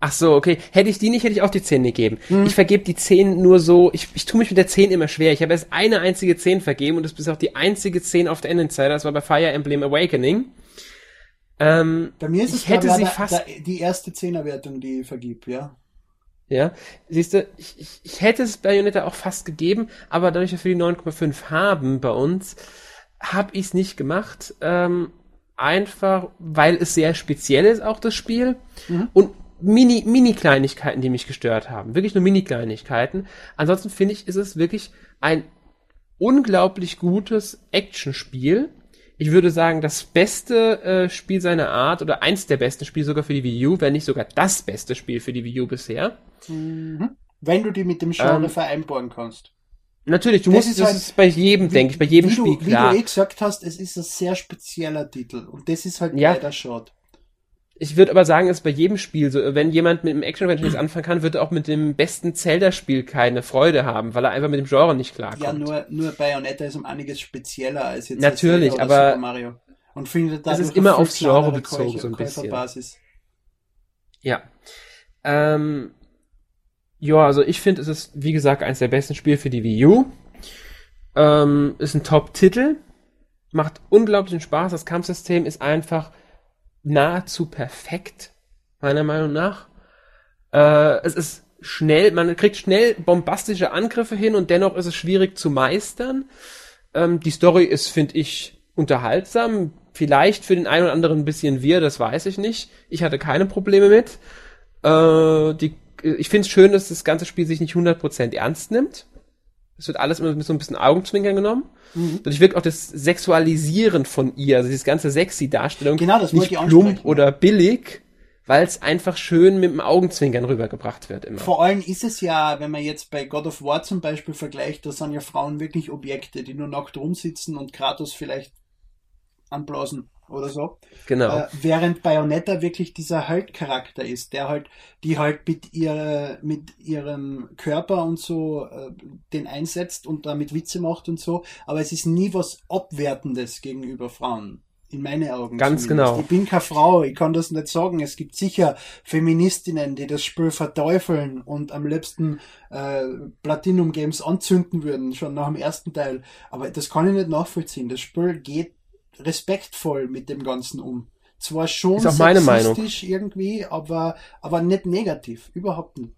Ach so, okay. Hätte ich die nicht, hätte ich auch die 10 gegeben. Hm. Ich vergebe die 10 nur so, ich, ich tue mich mit der 10 immer schwer. Ich habe erst eine einzige 10 vergeben und das ist auch die einzige 10 auf der Endinsider. Das war bei Fire Emblem Awakening. Ähm, Bei mir ist es hätte sie fast da, die erste Zehnerwertung, die vergibt, ja. Ja, siehst du, ich, ich, ich hätte es Bayonetta auch fast gegeben, aber dadurch, dass wir die 9,5 haben bei uns, habe ich es nicht gemacht. Ähm, einfach, weil es sehr speziell ist, auch das Spiel. Mhm. Und Mini, Mini-Kleinigkeiten, die mich gestört haben. Wirklich nur Mini-Kleinigkeiten. Ansonsten finde ich, ist es wirklich ein unglaublich gutes Actionspiel. Ich würde sagen, das beste äh, Spiel seiner Art oder eins der besten Spiele sogar für die Wii U, wenn nicht sogar das beste Spiel für die Wii U bisher. Mhm. Wenn du die mit dem Genre Ähm, vereinbaren kannst. Natürlich, du Das musst, ist das halt- ist bei jedem, denke ich, bei jedem wie Spiel du, klar. Wie du eh gesagt hast, es ist ein sehr spezieller Titel. Und das ist halt Ja. leider schade. Ich würde aber sagen, es ist bei jedem Spiel so, wenn jemand mit dem Action-Adventure nichts anfangen kann, wird er auch mit dem besten Zelda-Spiel keine Freude haben, weil er einfach mit dem Genre nicht klarkommt. Ja, nur, nur Bayonetta ist um einiges spezieller als jetzt Natürlich, oder aber Super Mario. Und findet dadurch ist immer aufs Genre bezogen, Käufer- so ein bisschen. Ja. Ähm, ja, also ich finde, es ist, wie gesagt, eines der besten Spiele für die Wii U. Ähm, ist ein Top-Titel. Macht unglaublichen Spaß. Das Kampfsystem ist einfach nahezu perfekt, meiner Meinung nach. Äh, es ist schnell, man kriegt schnell bombastische Angriffe hin und dennoch ist es schwierig zu meistern. Ähm, die Story ist, finde ich, unterhaltsam. Vielleicht für den einen oder anderen ein bisschen wir, das weiß ich nicht. Ich hatte keine Probleme mit. Äh, die, ich finde es schön, dass das ganze Spiel sich nicht 100% ernst nimmt. Es wird alles immer mit so ein bisschen Augenzwinkern genommen. Mhm. Dadurch wirkt auch das Sexualisieren von ihr, also diese ganze sexy Darstellung, Genau, das nicht ich plump oder billig, weil es einfach schön mit dem Augenzwinkern rübergebracht wird immer. Vor allem ist es ja, wenn man jetzt bei God of War zum Beispiel vergleicht, da sind ja Frauen wirklich Objekte, die nur nackt rumsitzen und Kratos vielleicht anblasen oder so. Genau. Äh, während Bayonetta wirklich dieser Halt-Charakter ist, der halt, die halt mit ihrer, mit ihrem Körper und so äh, den einsetzt und damit Witze macht und so, aber es ist nie was Abwertendes gegenüber Frauen. In meine Augen. Ganz zumindest. genau. Ich bin keine Frau, ich kann das nicht sagen. Es gibt sicher Feministinnen, die das Spiel verteufeln und am liebsten äh, Platinum Games anzünden würden, schon nach dem ersten Teil. Aber das kann ich nicht nachvollziehen. Das Spiel geht respektvoll mit dem Ganzen um. Zwar schon Ist auch meine Meinung. sexistisch irgendwie, aber, aber nicht negativ. Überhaupt nicht.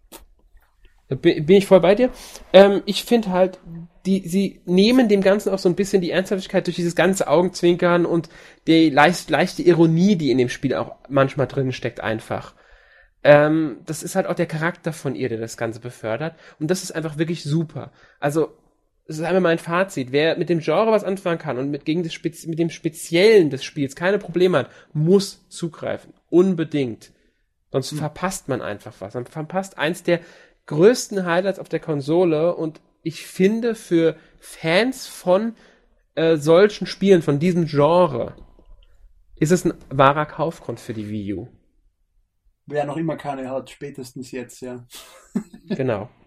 Da bin bin ich voll bei dir. Ähm, ich finde halt, die, sie nehmen dem Ganzen auch so ein bisschen die Ernsthaftigkeit durch dieses ganze Augenzwinkern und die leicht, leichte Ironie, die in dem Spiel auch manchmal drin steckt, einfach. Ähm, das ist halt auch der Charakter von ihr, der das Ganze befördert. Und das ist einfach wirklich super. Also, das ist einmal mein Fazit. Wer mit dem Genre was anfangen kann und mit, gegen das Spez mit dem Speziellen des Spiels keine Probleme hat, muss zugreifen. Unbedingt. Sonst verpasst man einfach was. Man verpasst eins der größten Highlights auf der Konsole und ich finde für Fans von äh, solchen Spielen, von diesem Genre, ist es ein wahrer Kaufgrund für die Wii U. Wer noch immer keine hat, spätestens jetzt, ja. Genau.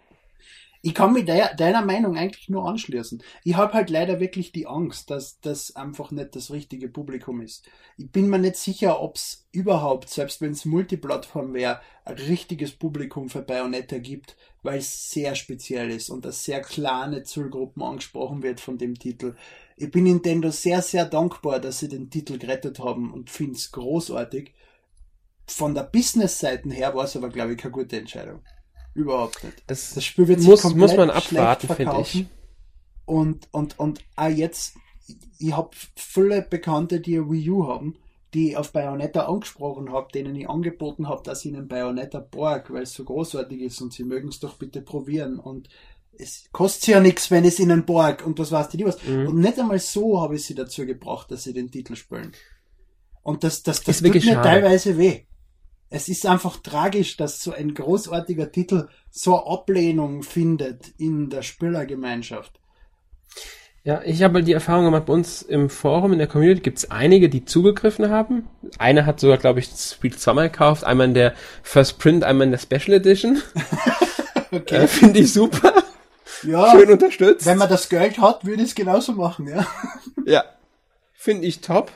Ich kann de deiner Meinung eigentlich nur anschließen. Ich habe halt leider wirklich die Angst, dass das einfach nicht das richtige Publikum ist. Ich bin mir nicht sicher, ob es überhaupt, selbst wenn es Multiplattform wäre, ein richtiges Publikum für Bayonetta gibt, weil es sehr speziell ist und dass sehr kleine Zielgruppen angesprochen wird von dem Titel. Ich bin Nintendo sehr, sehr dankbar, dass sie den Titel gerettet haben und finde es großartig. Von der Business-Seite her war es aber, glaube ich, keine gute Entscheidung. Überhaupt nicht. Das, Das Spiel wird sich muss, komplett muss man schlecht abwarten, finde verkaufen. ich. Und, und, und auch jetzt, ich habe viele Bekannte, die eine Wii U haben, die ich auf Bayonetta angesprochen habe, denen ich angeboten habe, dass ich ihnen Bayonetta borg, weil es so großartig ist und sie mögen es doch bitte probieren. Und es kostet ja nichts, wenn es ihnen borg und was weißt du die was. Mhm. Und nicht einmal so habe ich sie dazu gebracht, dass sie den Titel spielen. Und das, das, das Ist wirklich tut mir schade. teilweise weh. Es ist einfach tragisch, dass so ein großartiger Titel so Ablehnung findet in der Spielergemeinschaft. Ja, ich habe die Erfahrung gemacht, bei uns im Forum, in der Community gibt es einige, die zugegriffen haben. Einer hat sogar, glaube ich, das Spiel zweimal gekauft. Einmal in der First Print, einmal in der Special Edition. Okay. Äh, Finde ich super. ja, Schön unterstützt. wenn man das Geld hat, würde ich es genauso machen, ja. Ja. Finde ich top.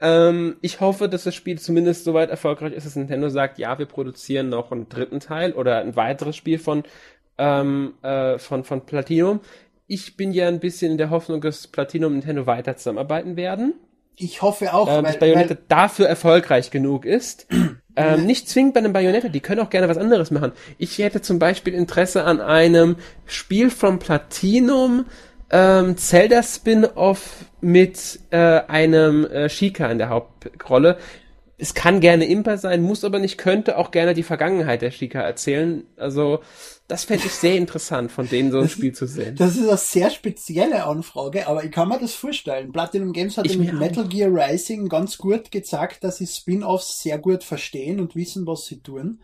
Ähm, ich hoffe, dass das Spiel zumindest so weit erfolgreich ist, dass Nintendo sagt, ja, wir produzieren noch einen dritten Teil oder ein weiteres Spiel von, ähm, äh, von, von Platinum. Ich bin ja ein bisschen in der Hoffnung, dass Platinum und Nintendo weiter zusammenarbeiten werden. Ich hoffe auch, ähm, dass weil, Bayonetta weil dafür erfolgreich genug ist. ähm, nicht zwingend bei einem Bayonetta, die können auch gerne was anderes machen. Ich hätte zum Beispiel Interesse an einem Spiel von Platinum, ähm, Zelda Spin-off mit äh, einem äh, Shika in der Hauptrolle. Es kann gerne Imper sein, muss aber nicht, könnte auch gerne die Vergangenheit der Shika erzählen. Also das fände ich sehr interessant, von denen so ein Spiel zu sehen. Das ist eine sehr spezielle Anfrage, aber ich kann mir das vorstellen. Platinum Games hat mit Metal auch. Gear Rising ganz gut gezeigt, dass sie Spin-offs sehr gut verstehen und wissen, was sie tun.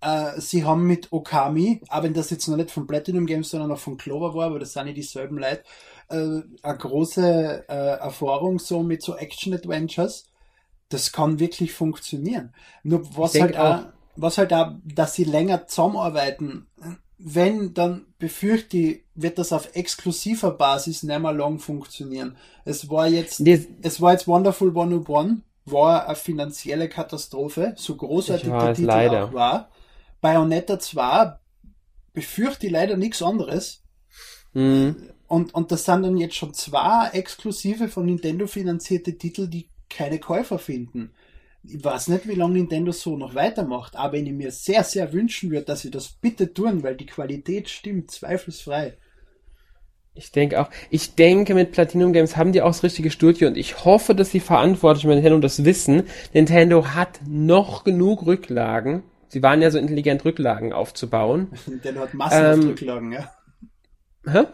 Äh, sie haben mit Okami, auch wenn das jetzt noch nicht von Platinum Games, sondern auch von Clover war, aber das sind nicht dieselben Leute, äh, eine große äh, Erfahrung so mit so Action-Adventures. Das kann wirklich funktionieren. Nur was halt auch, was halt auch, dass sie länger zusammenarbeiten, wenn, dann befürchte ich, wird das auf exklusiver Basis nicht mehr lang funktionieren. Es war jetzt, das es war jetzt Wonderful 101, war eine finanzielle Katastrophe, so großartig der Titel leider. auch war. Bayonetta 2 befürchte ich leider nichts anderes. Mhm. Und, und das sind dann jetzt schon zwei exklusive von Nintendo finanzierte Titel, die keine Käufer finden ich weiß nicht, wie lange Nintendo so noch weitermacht, aber wenn ich mir sehr, sehr wünschen würde, dass sie das bitte tun, weil die Qualität stimmt, zweifelsfrei. Ich denke auch, ich denke, mit Platinum Games haben die auch das richtige Studio und ich hoffe, dass die Verantwortlichen bei Nintendo das wissen. Nintendo hat noch genug Rücklagen. Sie waren ja so intelligent, Rücklagen aufzubauen. Nintendo hat massenhaft ähm, Rücklagen, ja. Hä?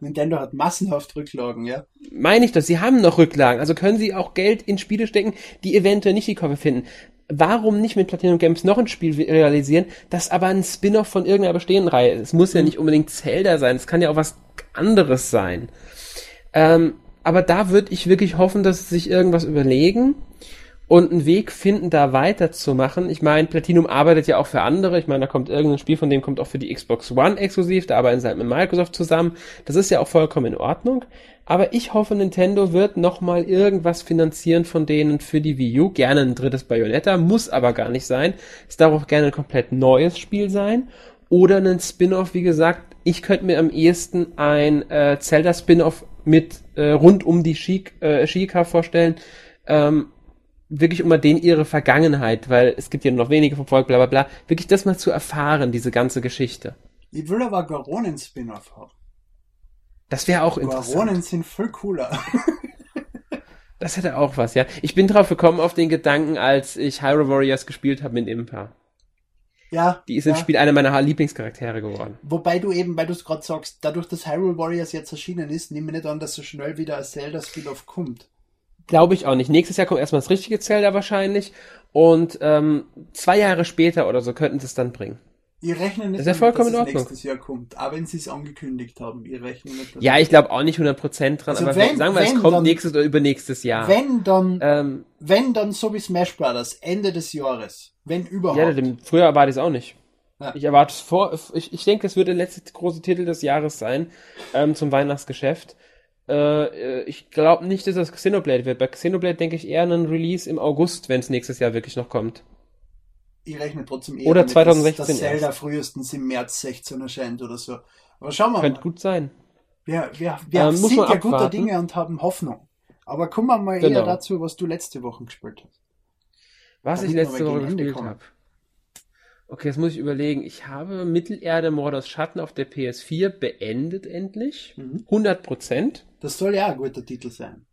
Nintendo hat massenhaft Rücklagen, ja. Meine ich das, sie haben noch Rücklagen, also können sie auch Geld in Spiele stecken, die eventuell nicht die Käufer finden. Warum nicht mit Platinum Games noch ein Spiel realisieren, das aber ein Spin-off von irgendeiner bestehenden Reihe ist? Es muss ja mhm. nicht unbedingt Zelda sein, es kann ja auch was anderes sein. Ähm, aber da würde ich wirklich hoffen, dass sie sich irgendwas überlegen und einen Weg finden, da weiterzumachen. Ich meine, Platinum arbeitet ja auch für andere. Ich meine, da kommt irgendein Spiel von dem kommt auch für die Xbox One exklusiv. Da arbeiten sie halt mit Microsoft zusammen. Das ist ja auch vollkommen in Ordnung. Aber ich hoffe, Nintendo wird nochmal irgendwas finanzieren von denen für die Wii U. Gerne ein drittes Bayonetta, muss aber gar nicht sein. Es darf auch gerne ein komplett neues Spiel sein. Oder ein Spin-off, wie gesagt. Ich könnte mir am ehesten ein äh, Zelda-Spin-off mit äh, rund um die Chic, äh, Chica vorstellen. Ähm, wirklich immer den ihre Vergangenheit, weil es gibt ja noch wenige Volk, bla bla bla, wirklich das mal zu erfahren, diese ganze Geschichte. Ich will aber Garonen-Spin-off haben. Das wäre auch interessant. Garonen sind viel cooler. das hätte auch was, ja. Ich bin drauf gekommen auf den Gedanken, als ich Hyrule Warriors gespielt habe mit Impa. Ja. Die ist ja. im Spiel einer meiner Lieblingscharaktere geworden. Wobei du eben, weil du es gerade sagst, dadurch, dass Hyrule Warriors jetzt erschienen ist, nehme ich nicht an, dass so schnell wieder ein Zelda-Spin-off kommt. Glaube ich auch nicht. Nächstes Jahr kommt erstmal das richtige Zelda wahrscheinlich. Und ähm, zwei Jahre später oder so könnten sie es dann bringen. Ihr rechnet nicht, das ist ja vollkommen dass es nächstes Jahr kommt. Aber wenn sie es angekündigt haben, ihr rechnet nicht. Ja, ich glaube auch nicht 100% dran, also aber wenn, sagen wir, es kommt dann, nächstes oder übernächstes Jahr. Wenn dann, ähm, wenn dann so wie Smash Brothers, Ende des Jahres. Wenn überhaupt. Ja, dem, früher erwarte ich es auch nicht. Ja. Ich erwarte es vor, ich, ich denke, es wird der letzte große Titel des Jahres sein, ähm, zum Weihnachtsgeschäft. Äh, ich glaube nicht, dass das Xenoblade wird. Bei Xenoblade denke ich eher an einen Release im August, wenn es nächstes Jahr wirklich noch kommt. Ich rechne trotzdem eher Oder damit, 2016 dass, dass Zelda erst. frühestens im März 16 erscheint oder so. Aber schauen wir Könnte mal. gut sein. Wir, wir, wir ähm, sind ja guter Dinge und haben Hoffnung. Aber kommen wir mal genau. eher dazu, was du letzte Woche gespielt hast. Was ich letzte Woche gespielt habe. Okay, jetzt muss ich überlegen. Ich habe Mittelerde Mordors Schatten auf der PS4 beendet endlich. Mhm. 100 Prozent. Das soll ja ein guter Titel sein.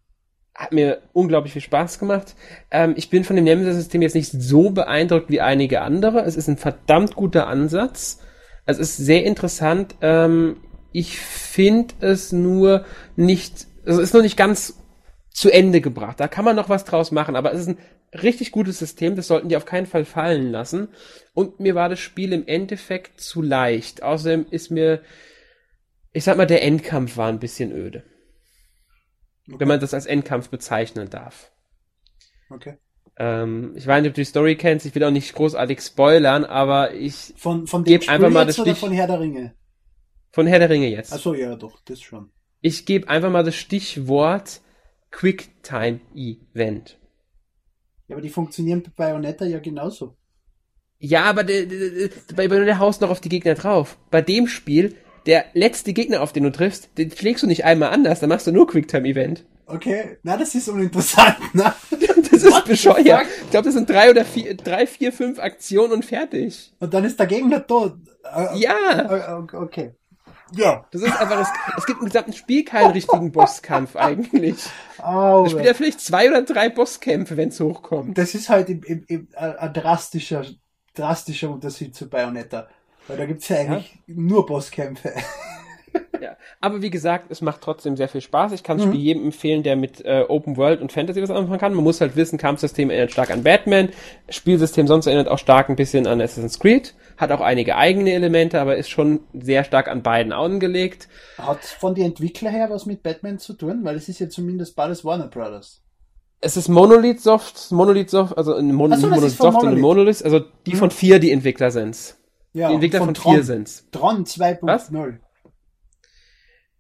Hat mir unglaublich viel Spaß gemacht. Ähm, ich bin von dem Nemesis-System jetzt nicht so beeindruckt wie einige andere. Es ist ein verdammt guter Ansatz. Es ist sehr interessant. Ähm, ich finde es nur nicht, also es ist noch nicht ganz zu Ende gebracht. Da kann man noch was draus machen, aber es ist ein richtig gutes System, das sollten die auf keinen Fall fallen lassen. Und mir war das Spiel im Endeffekt zu leicht. Außerdem ist mir, ich sag mal, der Endkampf war ein bisschen öde. Okay. Wenn man das als Endkampf bezeichnen darf. Okay. Ähm, ich weiß nicht, ob du die Story kennst, ich will auch nicht großartig spoilern, aber ich von, von gebe einfach mal das Stich. Von Herr der Ringe? Von Herr der Ringe jetzt. Achso, ja, doch, das schon. Ich gebe einfach mal das Stichwort Quicktime Event. Ja, aber die funktionieren bei Bayonetta ja genauso. Ja, aber bei Bayonetta haust du noch auf die Gegner drauf. Bei dem Spiel, der letzte Gegner, auf den du triffst, den schlägst du nicht einmal anders, dann machst du nur Quicktime-Event. Okay, na, das ist uninteressant, ne? das ist bescheuert. Ich glaube, das sind drei oder vier, drei, vier, fünf Aktionen und fertig. Und dann ist der Gegner tot. Äh, ja. Äh, okay. Ja. Das ist einfach, es, es gibt im gesamten Spiel keinen richtigen Bosskampf eigentlich. Oh, Es spielt ja vielleicht zwei oder drei Bosskämpfe, wenn es hochkommt. das ist halt im, im, im, ein ein drastischer, drastischer Unterschied zu Bayonetta. Weil da gibt's ja eigentlich nur Bosskämpfe. Ja. Aber wie gesagt, es macht trotzdem sehr viel Spaß. Ich kann das Mhm. Spiel jedem empfehlen, der mit äh, Open World und Fantasy was anfangen kann. Man muss halt wissen, Kampfsystem erinnert stark an Batman. Spielsystem sonst erinnert auch stark ein bisschen an Assassin's Creed. Hat auch einige eigene Elemente, aber ist schon sehr stark an beiden angelegt. Hat von den Entwickler her was mit Batman zu tun? Weil es ist ja zumindest beides Warner Brothers. Es ist Monolith Soft, Monolith Soft, also ein Mon so, Monolith von Soft, Monolith. Monolith, also die Mhm. von vier, die Entwickler sind's. Ja, Die Entwickler von, Tron. vier sind's. Tron 2.0.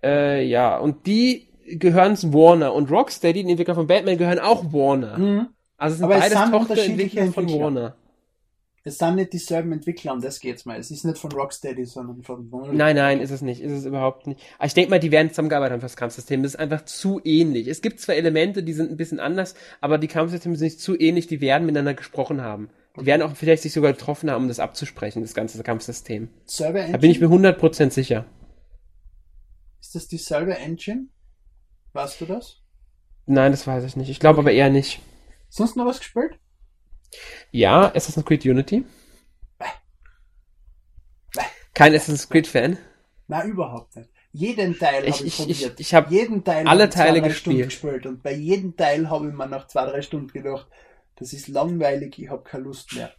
Äh, ja, und die gehören zu Warner. Und Rocksteady, die Entwickler von Batman, gehören auch Warner. Mhm. Also es sind Aber es beides Tochterentwickler von. Warner. Es sind nicht dieselben Entwickler, um das geht's mal. Es ist nicht von Rocksteady, sondern von Monolith. Nein, nein, ist es nicht. Ist es überhaupt nicht. Aber ich denke mal, die werden zusammengearbeitet haben für das Kampfsystem. Das ist einfach zu ähnlich. Es gibt zwar Elemente, die sind ein bisschen anders, aber die Kampfsysteme sind nicht zu ähnlich, die werden miteinander gesprochen haben. Die werden auch vielleicht sich sogar getroffen haben, um das abzusprechen, das ganze Kampfsystem. Selbe Da bin ich mir 100% sicher. Ist das dieselbe Engine? Weißt du das? Nein, das weiß ich nicht. Ich glaube aber eher nicht. Sonst noch was gespielt? Ja, Assassin's Creed Unity. Bäh. Kein Assassin's Creed Fan. Nein, überhaupt nicht. Jeden Teil Ich- habe ich, ich- ich- probiert. ich hab jeden Teil alle ich zwei, Teile gespielt. gespielt. Und bei jedem Teil habe ich mir nach zwei, drei Stunden gedacht, das ist langweilig, ich habe keine Lust mehr.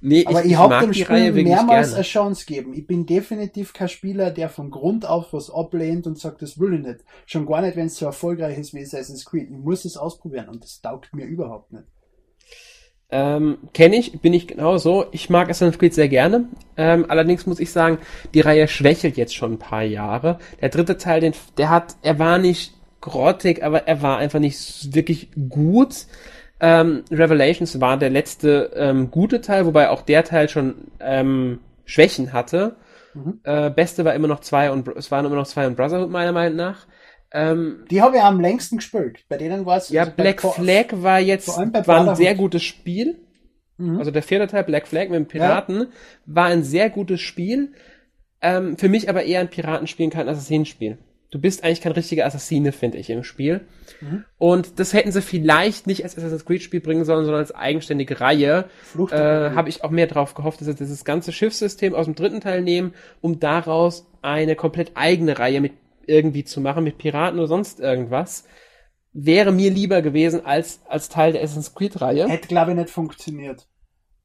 Nee, Aber ich, ich, ich habe dem Spiel mehrmals eine Chance gegeben. Ich bin definitiv kein Spieler, der von Grund auf was ablehnt und sagt, das will ich nicht. Schon gar nicht, wenn es so erfolgreich ist wie Assassin's Creed. Ich muss es ausprobieren und das taugt mir überhaupt nicht. Ähm, Kenne ich, bin ich genauso. Ich mag Assassin's Creed sehr gerne. Ähm, allerdings muss ich sagen, die Reihe schwächelt jetzt schon ein paar Jahre. Der dritte Teil, den, der hat, er war nicht grottig, aber er war einfach nicht wirklich gut. Ähm, Revelations war der letzte ähm, gute Teil, wobei auch der Teil schon ähm, Schwächen hatte. Mhm. Äh, beste war immer noch zwei und es waren immer noch zwei und Brotherhood meiner Meinung nach. Ähm, Die habe ich am längsten gespielt. Bei denen war es ja, also Black Flag war jetzt war ein sehr gutes Spiel. Mhm. Also der vierte Teil, Black Flag mit dem Piraten, war ein sehr gutes Spiel. Ähm, für mich aber eher ein Piratenspiel, kein Assassinenspiel. Du bist eigentlich kein richtiger Assassine, finde ich, im Spiel. Mhm. Und das hätten sie vielleicht nicht als Assassin's Creed Spiel bringen sollen, sondern als eigenständige Reihe. Flucht Äh, Habe ich auch mehr drauf gehofft, dass sie dieses ganze Schiffssystem aus dem dritten Teil nehmen, um daraus eine komplett eigene Reihe mit irgendwie zu machen, mit Piraten oder sonst irgendwas. Wäre mir lieber gewesen als, als Teil der Assassin's Creed Reihe. Hätte, glaube ich, nicht funktioniert.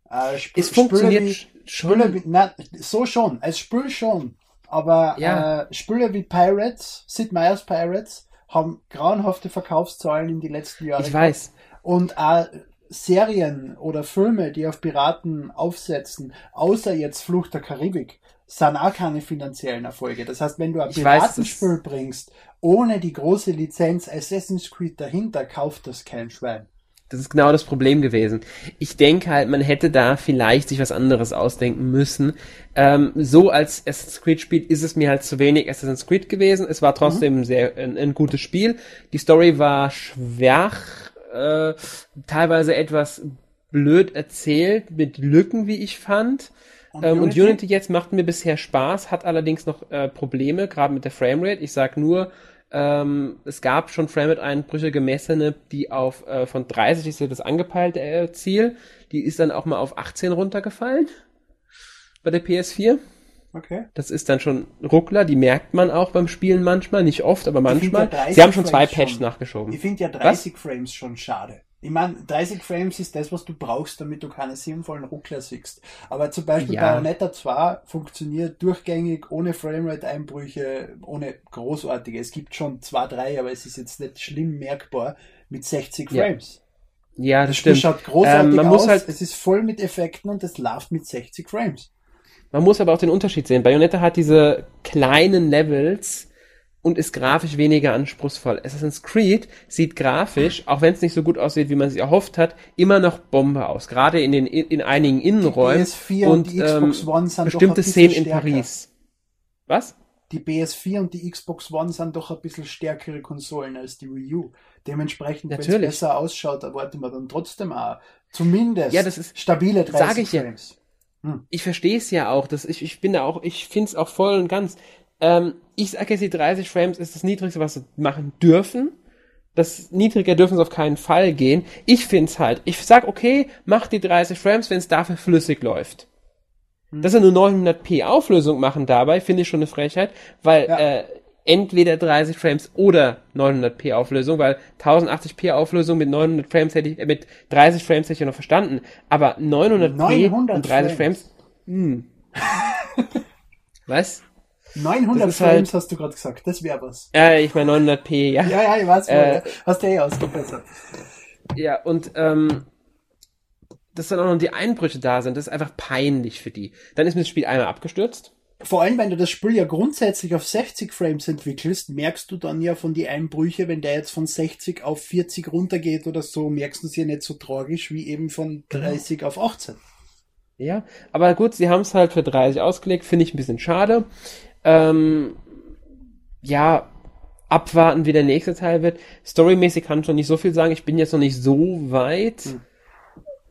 Äh, Es funktioniert wie, schon. Wie, na, so schon, als Spiel schon. Aber Ja. äh, Spiele wie Pirates, Sid Meier's Pirates, haben grauenhafte Verkaufszahlen in die letzten Jahre. Ich weiß. Und auch Serien oder Filme, die auf Piraten aufsetzen, außer jetzt Flucht der Karibik, sind auch keine finanziellen Erfolge. Das heißt, wenn du ein Piratenspiel bringst, ohne die große Lizenz Assassin's Creed dahinter, kauft das kein Schwein. Das ist genau das Problem gewesen. Ich denke halt, man hätte da vielleicht sich was anderes ausdenken müssen. Ähm, so als Assassin's Creed Spiel ist es mir halt zu wenig Assassin's Creed gewesen. Es war trotzdem ein sehr ein, ein gutes Spiel. Die Story war schwach, äh, teilweise etwas blöd erzählt, mit Lücken, wie ich fand. Und Ähm, und Unity? Unity jetzt macht mir bisher Spaß, hat allerdings noch äh, Probleme, gerade mit der Framerate. Ich sag nur, ähm, es gab schon Framerate-Einbrüche gemessene, die auf äh, von 30 ist ja das angepeilte äh, Ziel, die ist dann auch mal auf 18 runtergefallen bei der PS4. Okay. Das ist dann schon Ruckler, die merkt man auch beim Spielen manchmal, nicht oft, aber ja manchmal. 30 Sie haben schon zwei Patches nachgeschoben. Ich finde ja 30 Frames schon schade. Ich meine, 30 Frames ist das, was du brauchst, damit du keine sinnvollen Ruckler siehst. Aber zum Beispiel Ja. Bayonetta 2 funktioniert durchgängig, ohne Framerate-Einbrüche, ohne großartige. Es gibt schon zwei, drei, aber es ist jetzt nicht schlimm merkbar mit 60 Ja, Frames. Ja, das Das stimmt. schaut großartig Ähm, man aus, muss halt es ist voll mit Effekten und es läuft mit 60 Frames. Man muss aber auch den Unterschied sehen. Bayonetta hat diese kleinen Levels und ist grafisch weniger anspruchsvoll. Assassin's Creed sieht grafisch, auch wenn es nicht so gut aussieht, wie man sich erhofft hat, immer noch Bombe aus. Gerade in den in einigen Innenräumen PS4 und die Xbox ähm, One sind doch bestimmte ein bisschen Szenen in stärker. Paris. Was? die PS4 und die Xbox One sind doch ein bisschen stärkere Konsolen als die Wii U. Dementsprechend, wenn es besser ausschaut, erwarten wir dann trotzdem auch zumindest Ja, das ist- stabile 30 sag ich ja. Frames. Ich verstehe es ja auch, dass ich ich bin da auch, ich finde es auch voll und ganz. Ähm, ich sage jetzt, die 30 Frames ist das Niedrigste, was sie machen dürfen. Das niedriger dürfen sie auf keinen Fall gehen. Ich find's halt. Ich sag, okay, mach die 30 Frames, wenn es dafür flüssig läuft. Hm. Dass er nur 900p Auflösung machen dabei, finde ich schon eine Frechheit, weil ja. äh, entweder 30 Frames oder 900p Auflösung, weil 1080p Auflösung mit 900 Frames hätte ich, äh, mit 30 Frames hätte ich ja noch verstanden, aber 900p 900 und 30 Frames, Frames hm. Was? 900 Frames halt, hast du gerade gesagt, das wäre was. Ja, ich meine 900p, ja. Ja, ja, ich weiß, äh, hast du eh ausgebessert. Ja, und ähm, dass dann auch noch die Einbrüche da sind, das ist einfach peinlich für die. Dann ist mir das Spiel einmal abgestürzt. Vor allem, wenn du das Spiel ja grundsätzlich auf 60 Frames entwickelst, merkst du dann ja von die Einbrüche, wenn der jetzt von 60 auf 40 runtergeht oder so, merkst du es ja nicht so tragisch wie eben von 30 genau. auf 18. Ja, aber gut, sie haben es halt für 30 ausgelegt, finde ich ein bisschen schade. Ähm, ja, abwarten, wie der nächste Teil wird. Storymäßig kann ich noch nicht so viel sagen. Ich bin jetzt noch nicht so weit. Hm.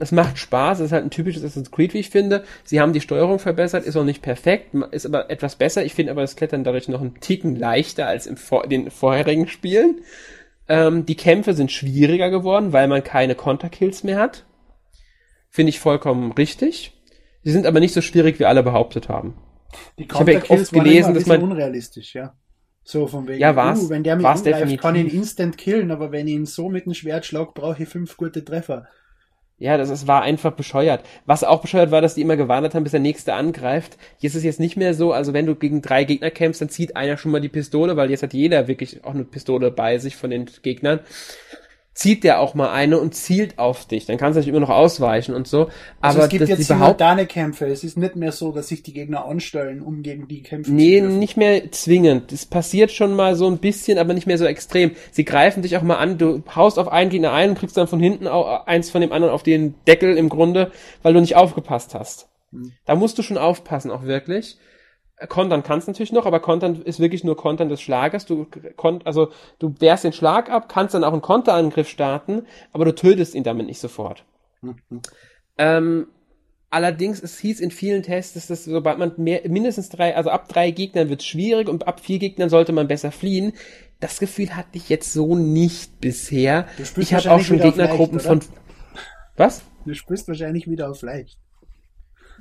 Es macht Spaß, es ist halt ein typisches Assassin's Creed, wie ich finde. Sie haben die Steuerung verbessert, ist auch nicht perfekt, ist aber etwas besser. Ich finde aber das Klettern dadurch noch einen Ticken leichter als in vor den vorherigen Spielen. Ähm, die Kämpfe sind schwieriger geworden, weil man keine Konterkills mehr hat. Finde ich vollkommen richtig. Sie sind aber nicht so schwierig, wie alle behauptet haben. Die ich habe oft gelesen, dass man unrealistisch, ja. So von wegen, ja, war's, uh, wenn der mich war's angreift, kann ich ihn instant killen, aber wenn ich ihn so mit einem Schwert schlag, brauche ich fünf gute Treffer. Ja, das ist, war einfach bescheuert. Was auch bescheuert war, dass die immer gewartet haben, bis der nächste angreift. Hier ist es jetzt nicht mehr so, also wenn du gegen drei Gegner kämpfst, dann zieht einer schon mal die Pistole, weil jetzt hat jeder wirklich auch eine Pistole bei sich von den Gegnern zieht der auch mal eine und zielt auf dich. Dann kannst du natürlich immer noch ausweichen und so. Also aber es gibt jetzt simultane Kämpfe. Es ist nicht mehr so, dass sich die Gegner anstellen, um gegen die Kämpfe nee, zu Nee, nicht mehr zwingend. Das passiert schon mal so ein bisschen, aber nicht mehr so extrem. Sie greifen dich auch mal an. Du haust auf einen Gegner ein und kriegst dann von hinten auch eins von dem anderen auf den Deckel im Grunde, weil du nicht aufgepasst hast. Hm. Da musst du schon aufpassen, auch wirklich. Kontern kannst natürlich noch, aber Kontern ist wirklich nur Kontern des Schlagers. Du konnt, also du wehrst den Schlag ab, kannst dann auch einen Konterangriff starten, aber du tötest ihn damit nicht sofort. Mhm. Ähm, allerdings, es hieß in vielen Tests, dass das, sobald man mehr, mindestens drei, also ab drei Gegnern wird es schwierig und ab vier Gegnern sollte man besser fliehen. Das Gefühl hatte ich jetzt so nicht bisher. Ich habe auch schon Gegnergruppen von. Was? Du spielst wahrscheinlich wieder auf leicht.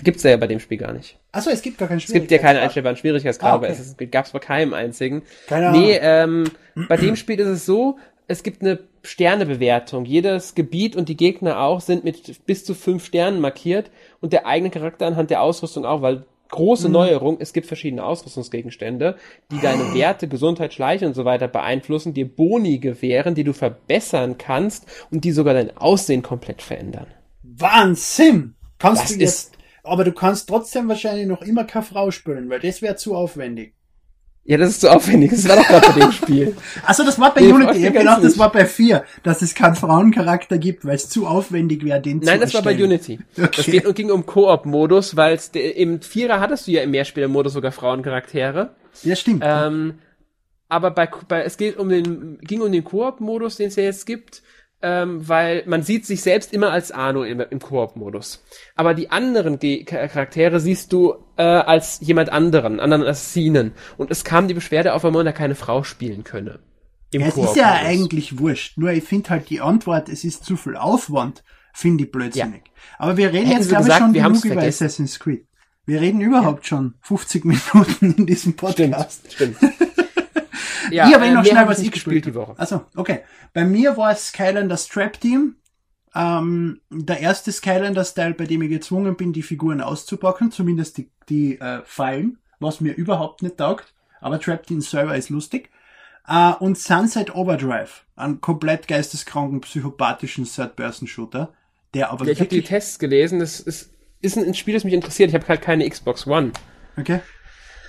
Gibt's ja bei dem Spiel gar nicht. Achso, es gibt gar keinen Es gibt ja keine einstellbaren Schwierigkeitsgrade, ah, okay. aber es gab's bei keinem einzigen. Keine Ahnung. Nee, ähm, bei dem Spiel ist es so, es gibt eine Sternebewertung. Jedes Gebiet und die Gegner auch sind mit bis zu fünf Sternen markiert und der eigene Charakter anhand der Ausrüstung auch, weil große mhm. Neuerung, es gibt verschiedene Ausrüstungsgegenstände, die deine Werte, Gesundheit, Schleichen und so weiter beeinflussen, dir Boni gewähren, die du verbessern kannst und die sogar dein Aussehen komplett verändern. Wahnsinn! Kannst das du jetzt aber du kannst trotzdem wahrscheinlich noch immer keine Frau spielen, weil das wäre zu aufwendig. Ja, das ist zu aufwendig. Das war doch gerade bei dem Spiel. Achso, das war bei nee, Unity. Ich hab gedacht, das war bei 4, dass es keinen Frauencharakter gibt, weil es zu aufwendig wäre, den Nein, zu Nein, das war bei Unity. Okay. Das geht, ging um Koop-Modus, weil im Vierer hattest du ja im Mehrspieler-Modus sogar Frauencharaktere. Ja, stimmt. Ähm, aber bei, bei, es geht um den, ging um den Koop-Modus, den es ja jetzt gibt ähm, weil man sieht sich selbst immer als Arno im, im Koop-Modus. Aber die anderen Ge Charaktere siehst du äh, als jemand anderen, anderen Assassinen. Und es kam die Beschwerde auf, weil man da keine Frau spielen könne. Im ja, es ist ja eigentlich wurscht. Nur ich finde halt die Antwort, es ist zu viel Aufwand, finde ich blödsinnig. Ja. Aber wir reden Hätten jetzt, glaube ich, schon genug über Assassin's Creed. Wir reden überhaupt ja. schon 50 Minuten in diesem Podcast. Stimmt, stimmt. Ja, ich habe eh noch schnell was ich gespielt die Woche. Also, okay. Bei mir war es Skylander Strap Team. Ähm, der erste Skylander-Style, bei dem ich gezwungen bin, die Figuren auszupacken, zumindest die, die äh, Fallen, was mir überhaupt nicht taugt. Aber Trap Team selber ist lustig. Uh, und Sunset Overdrive, einen komplett geisteskranken, psychopathischen Third-Person-Shooter, der aber ja, Ich habe die Tests gelesen, das ist, ist ein Spiel, das mich interessiert. Ich habe halt keine Xbox One. Okay.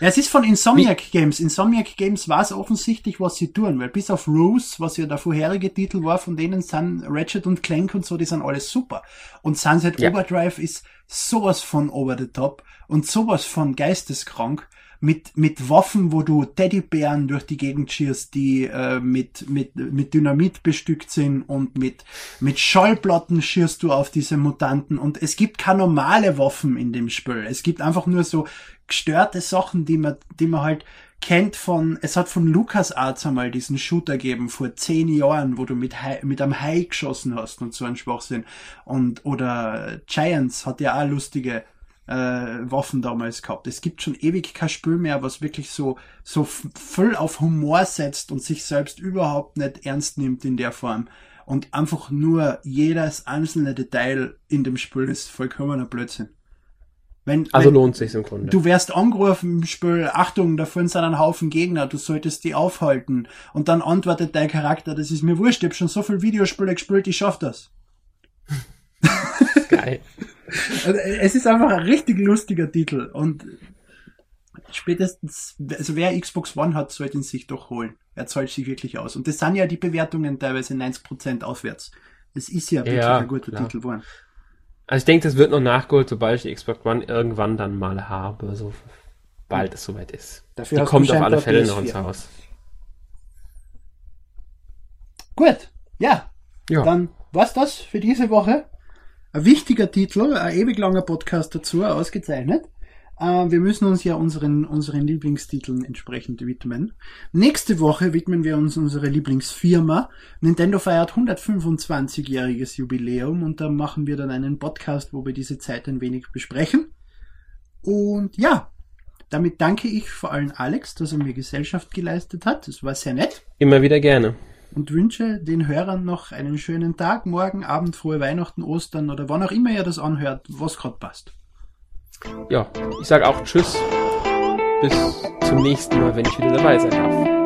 Ja, es ist von Insomniac. Games. Insomniac Games weiß offensichtlich, was sie tun, weil bis auf Rose, was ja der vorherige Titel war, von denen sind Ratchet und Clank und so, die sind alles super. Und Sunset ja. Overdrive ist sowas von over the top und sowas von geisteskrank mit, mit Waffen, wo du Teddybären durch die Gegend schießt, die äh, mit, mit, mit Dynamit bestückt sind und mit, mit Schallplatten schießt du auf diese Mutanten und es gibt keine normale Waffen in dem Spiel. Es gibt einfach nur so gestörte Sachen, die man, die man halt kennt von, es hat von LucasArts einmal diesen Shooter gegeben vor zehn Jahren, wo du mit, Hai, mit einem Hai geschossen hast und so ein Schwachsinn. Und, oder Giants hat ja auch lustige äh, Waffen damals gehabt. Es gibt schon ewig kein Spiel mehr, was wirklich so, so voll auf Humor setzt und sich selbst überhaupt nicht ernst nimmt in der Form. Und einfach nur jedes einzelne Detail in dem Spiel ist vollkommener Blödsinn. Wenn, also wenn lohnt sich im Grunde. Du wärst angerufen im Spiel, Achtung, da vorne sind ein Haufen Gegner, du solltest die aufhalten. Und dann antwortet dein Charakter, das ist mir wurscht, ich hab schon so viel Videospiele gespielt, ich schaff das. Geil. Also, es ist einfach ein richtig lustiger Titel und spätestens, also wer Xbox One hat, sollte ihn sich doch holen. Er zahlt sich wirklich aus. Und das sind ja die Bewertungen teilweise 90% aufwärts. Es ist ja wirklich ja, ein guter klar. Titel geworden. Also ich denke, das wird noch nachgeholt, sobald ich die Xbox One irgendwann dann mal habe, so bald es soweit ist. Dafür die kommt auf alle Fälle noch ins Haus. Gut, ja. ja. Dann war's das für diese Woche. Ein wichtiger Titel, ein ewig langer Podcast dazu, ausgezeichnet. Äh, wir müssen uns ja unseren, unseren Lieblingstiteln entsprechend widmen. Nächste Woche widmen wir uns unserer Lieblingsfirma. Nintendo feiert 125-jähriges Jubiläum und da machen wir dann einen Podcast, wo wir diese Zeit ein wenig besprechen. Und ja, damit danke ich vor allem Alex, dass er mir Gesellschaft geleistet hat. Das war sehr nett. Immer wieder gerne. Und wünsche den Hörern noch einen schönen Tag, morgen, Abend, frohe Weihnachten, Ostern oder wann auch immer ihr das anhört, was gerade passt ja, ich sage auch Tschüss. Bis zum nächsten Mal, wenn ich wieder dabei sein darf.